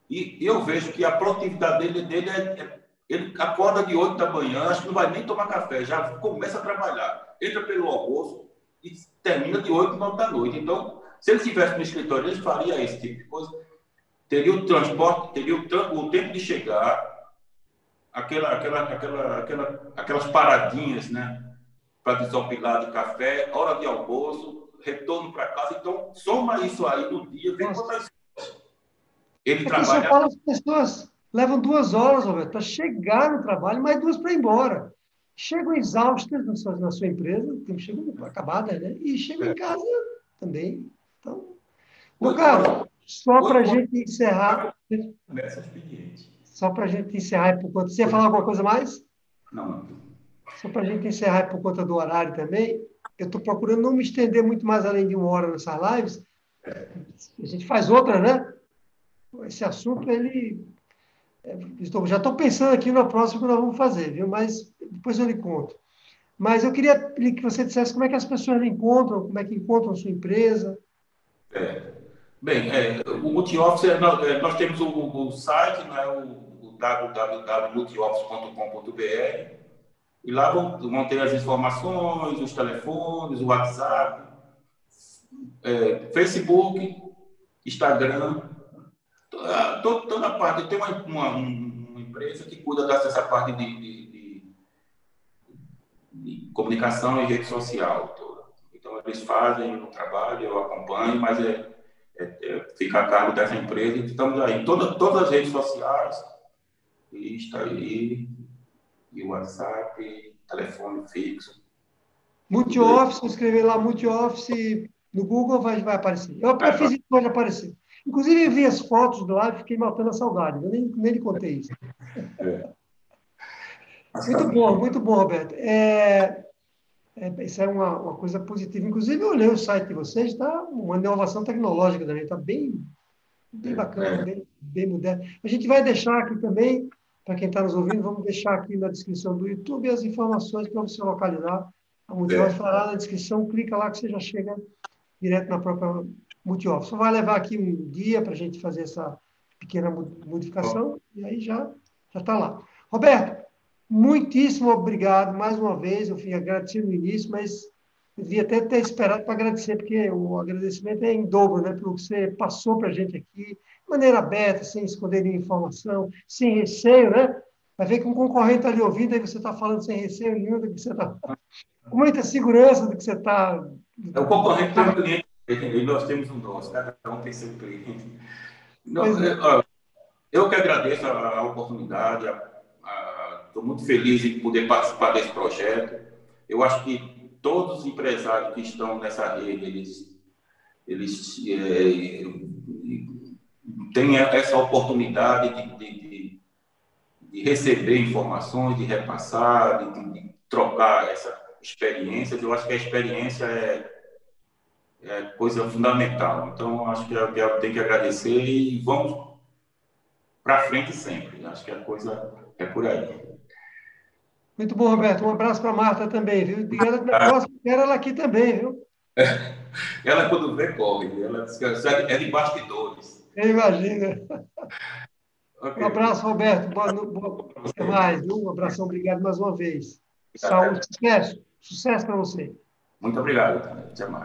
B: E eu vejo que a produtividade dele, dele é, é, ele acorda de 8 da manhã, acho que não vai nem tomar café, já começa a trabalhar. Entra pelo almoço e termina de 8, 9 da noite. Então, se ele estivesse no escritório, ele faria esse tipo de coisa. Teria o transporte, teria o, o tempo de chegar, aquela, aquela, aquela, aquela, aquelas paradinhas, né? Para desopilar de café, hora de almoço, retorno para casa. Então, soma isso aí no dia, vê quantas
A: ele Aqui trabalha. São Paulo, as pessoas levam duas horas, Roberto, para chegar no trabalho, mais duas para ir embora. Chegam exaustas na sua, na sua empresa, chegam acabadas, né? E chegam é. em casa também. Então, meu caro, só para a gente encerrar. Só para a gente encerrar, por conta. Você ia falar alguma coisa mais?
B: Não.
A: Só para a gente encerrar por conta do horário também, eu estou procurando não me estender muito mais além de uma hora nessas lives. A gente faz outra, né? Esse assunto, ele. É, estou, já estou pensando aqui na próxima que nós vamos fazer, viu? Mas depois eu lhe conto. Mas eu queria que você dissesse como é que as pessoas lhe encontram, como é que encontram a sua empresa.
B: É. Bem, é, o Multioffice, é, nós, é, nós, temos o, o site, né, o, o www.multioffice.com.br, e lá vão, vão ter as informações, os telefones, o WhatsApp, é, Facebook, Instagram, toda, toda a parte. Tem uma, uma, uma, empresa que cuida dessa parte de, de, de, de comunicação e rede social. Toda. Então, eles fazem o trabalho, eu acompanho, mas é, é, é, fica a cargo dessa empresa. Estamos aí, toda, todas as redes sociais, Insta aí, e WhatsApp, telefone fixo.
A: Multi-office, escrever lá multi-office no Google vai, vai aparecer. Eu, eu fiz isso, pode aparecer. Inclusive, eu vi as fotos do live e fiquei matando a saudade. Eu nem, nem lhe contei isso. É. Muito bom, muito bom, Roberto. É, é, isso é uma, uma, coisa positiva. Inclusive, eu olhei o site de vocês, está uma inovação tecnológica também, está bem, bem é, bacana, é. bem, bem moderno. A gente vai deixar aqui também, para quem está nos ouvindo, vamos deixar aqui na descrição do YouTube as informações para você localizar. A Multioff é. fará na descrição, clica lá que você já chega direto na própria Multioff. Só vai levar aqui um dia para a gente fazer essa pequena modificação e aí já está lá. Roberto, Muitíssimo obrigado mais uma vez. Eu fui agradecer no início, mas eu devia até ter esperado para agradecer, porque o agradecimento é em dobro, né? Pelo que você passou para a gente aqui, de maneira aberta, sem esconder nenhuma informação, sem receio, né? Vai ver que um concorrente está ali ouvindo, aí você está falando sem receio nenhum do que você está. Com muita segurança do que você está.
B: É, o concorrente tem um cliente, e nós temos um nosso, cada um tem seu cliente. Nós, é. Eu que agradeço a, a oportunidade, Estou muito feliz em poder participar desse projeto. Eu acho que todos os empresários que estão nessa rede, eles, eles é, têm essa oportunidade de, de, de, receber informações, de repassar, de, de trocar essa experiência. Eu acho que a experiência é, é coisa fundamental. Então, acho que eu, eu tenho que agradecer e vamos para frente sempre. Acho que a coisa é por aí.
A: Muito bom, Roberto. Um abraço para a Marta também, viu? E ela, próxima, quero ela aqui também, viu?
B: Ela, quando vê, corre. Ela é de bastidores.
A: Eu imagino. Okay. Um abraço, Roberto. Boa, boa, até mais. Viu? Um abração. Obrigado mais uma vez. Saúde, sucesso. Sucesso para você.
B: Muito obrigado. Até mais.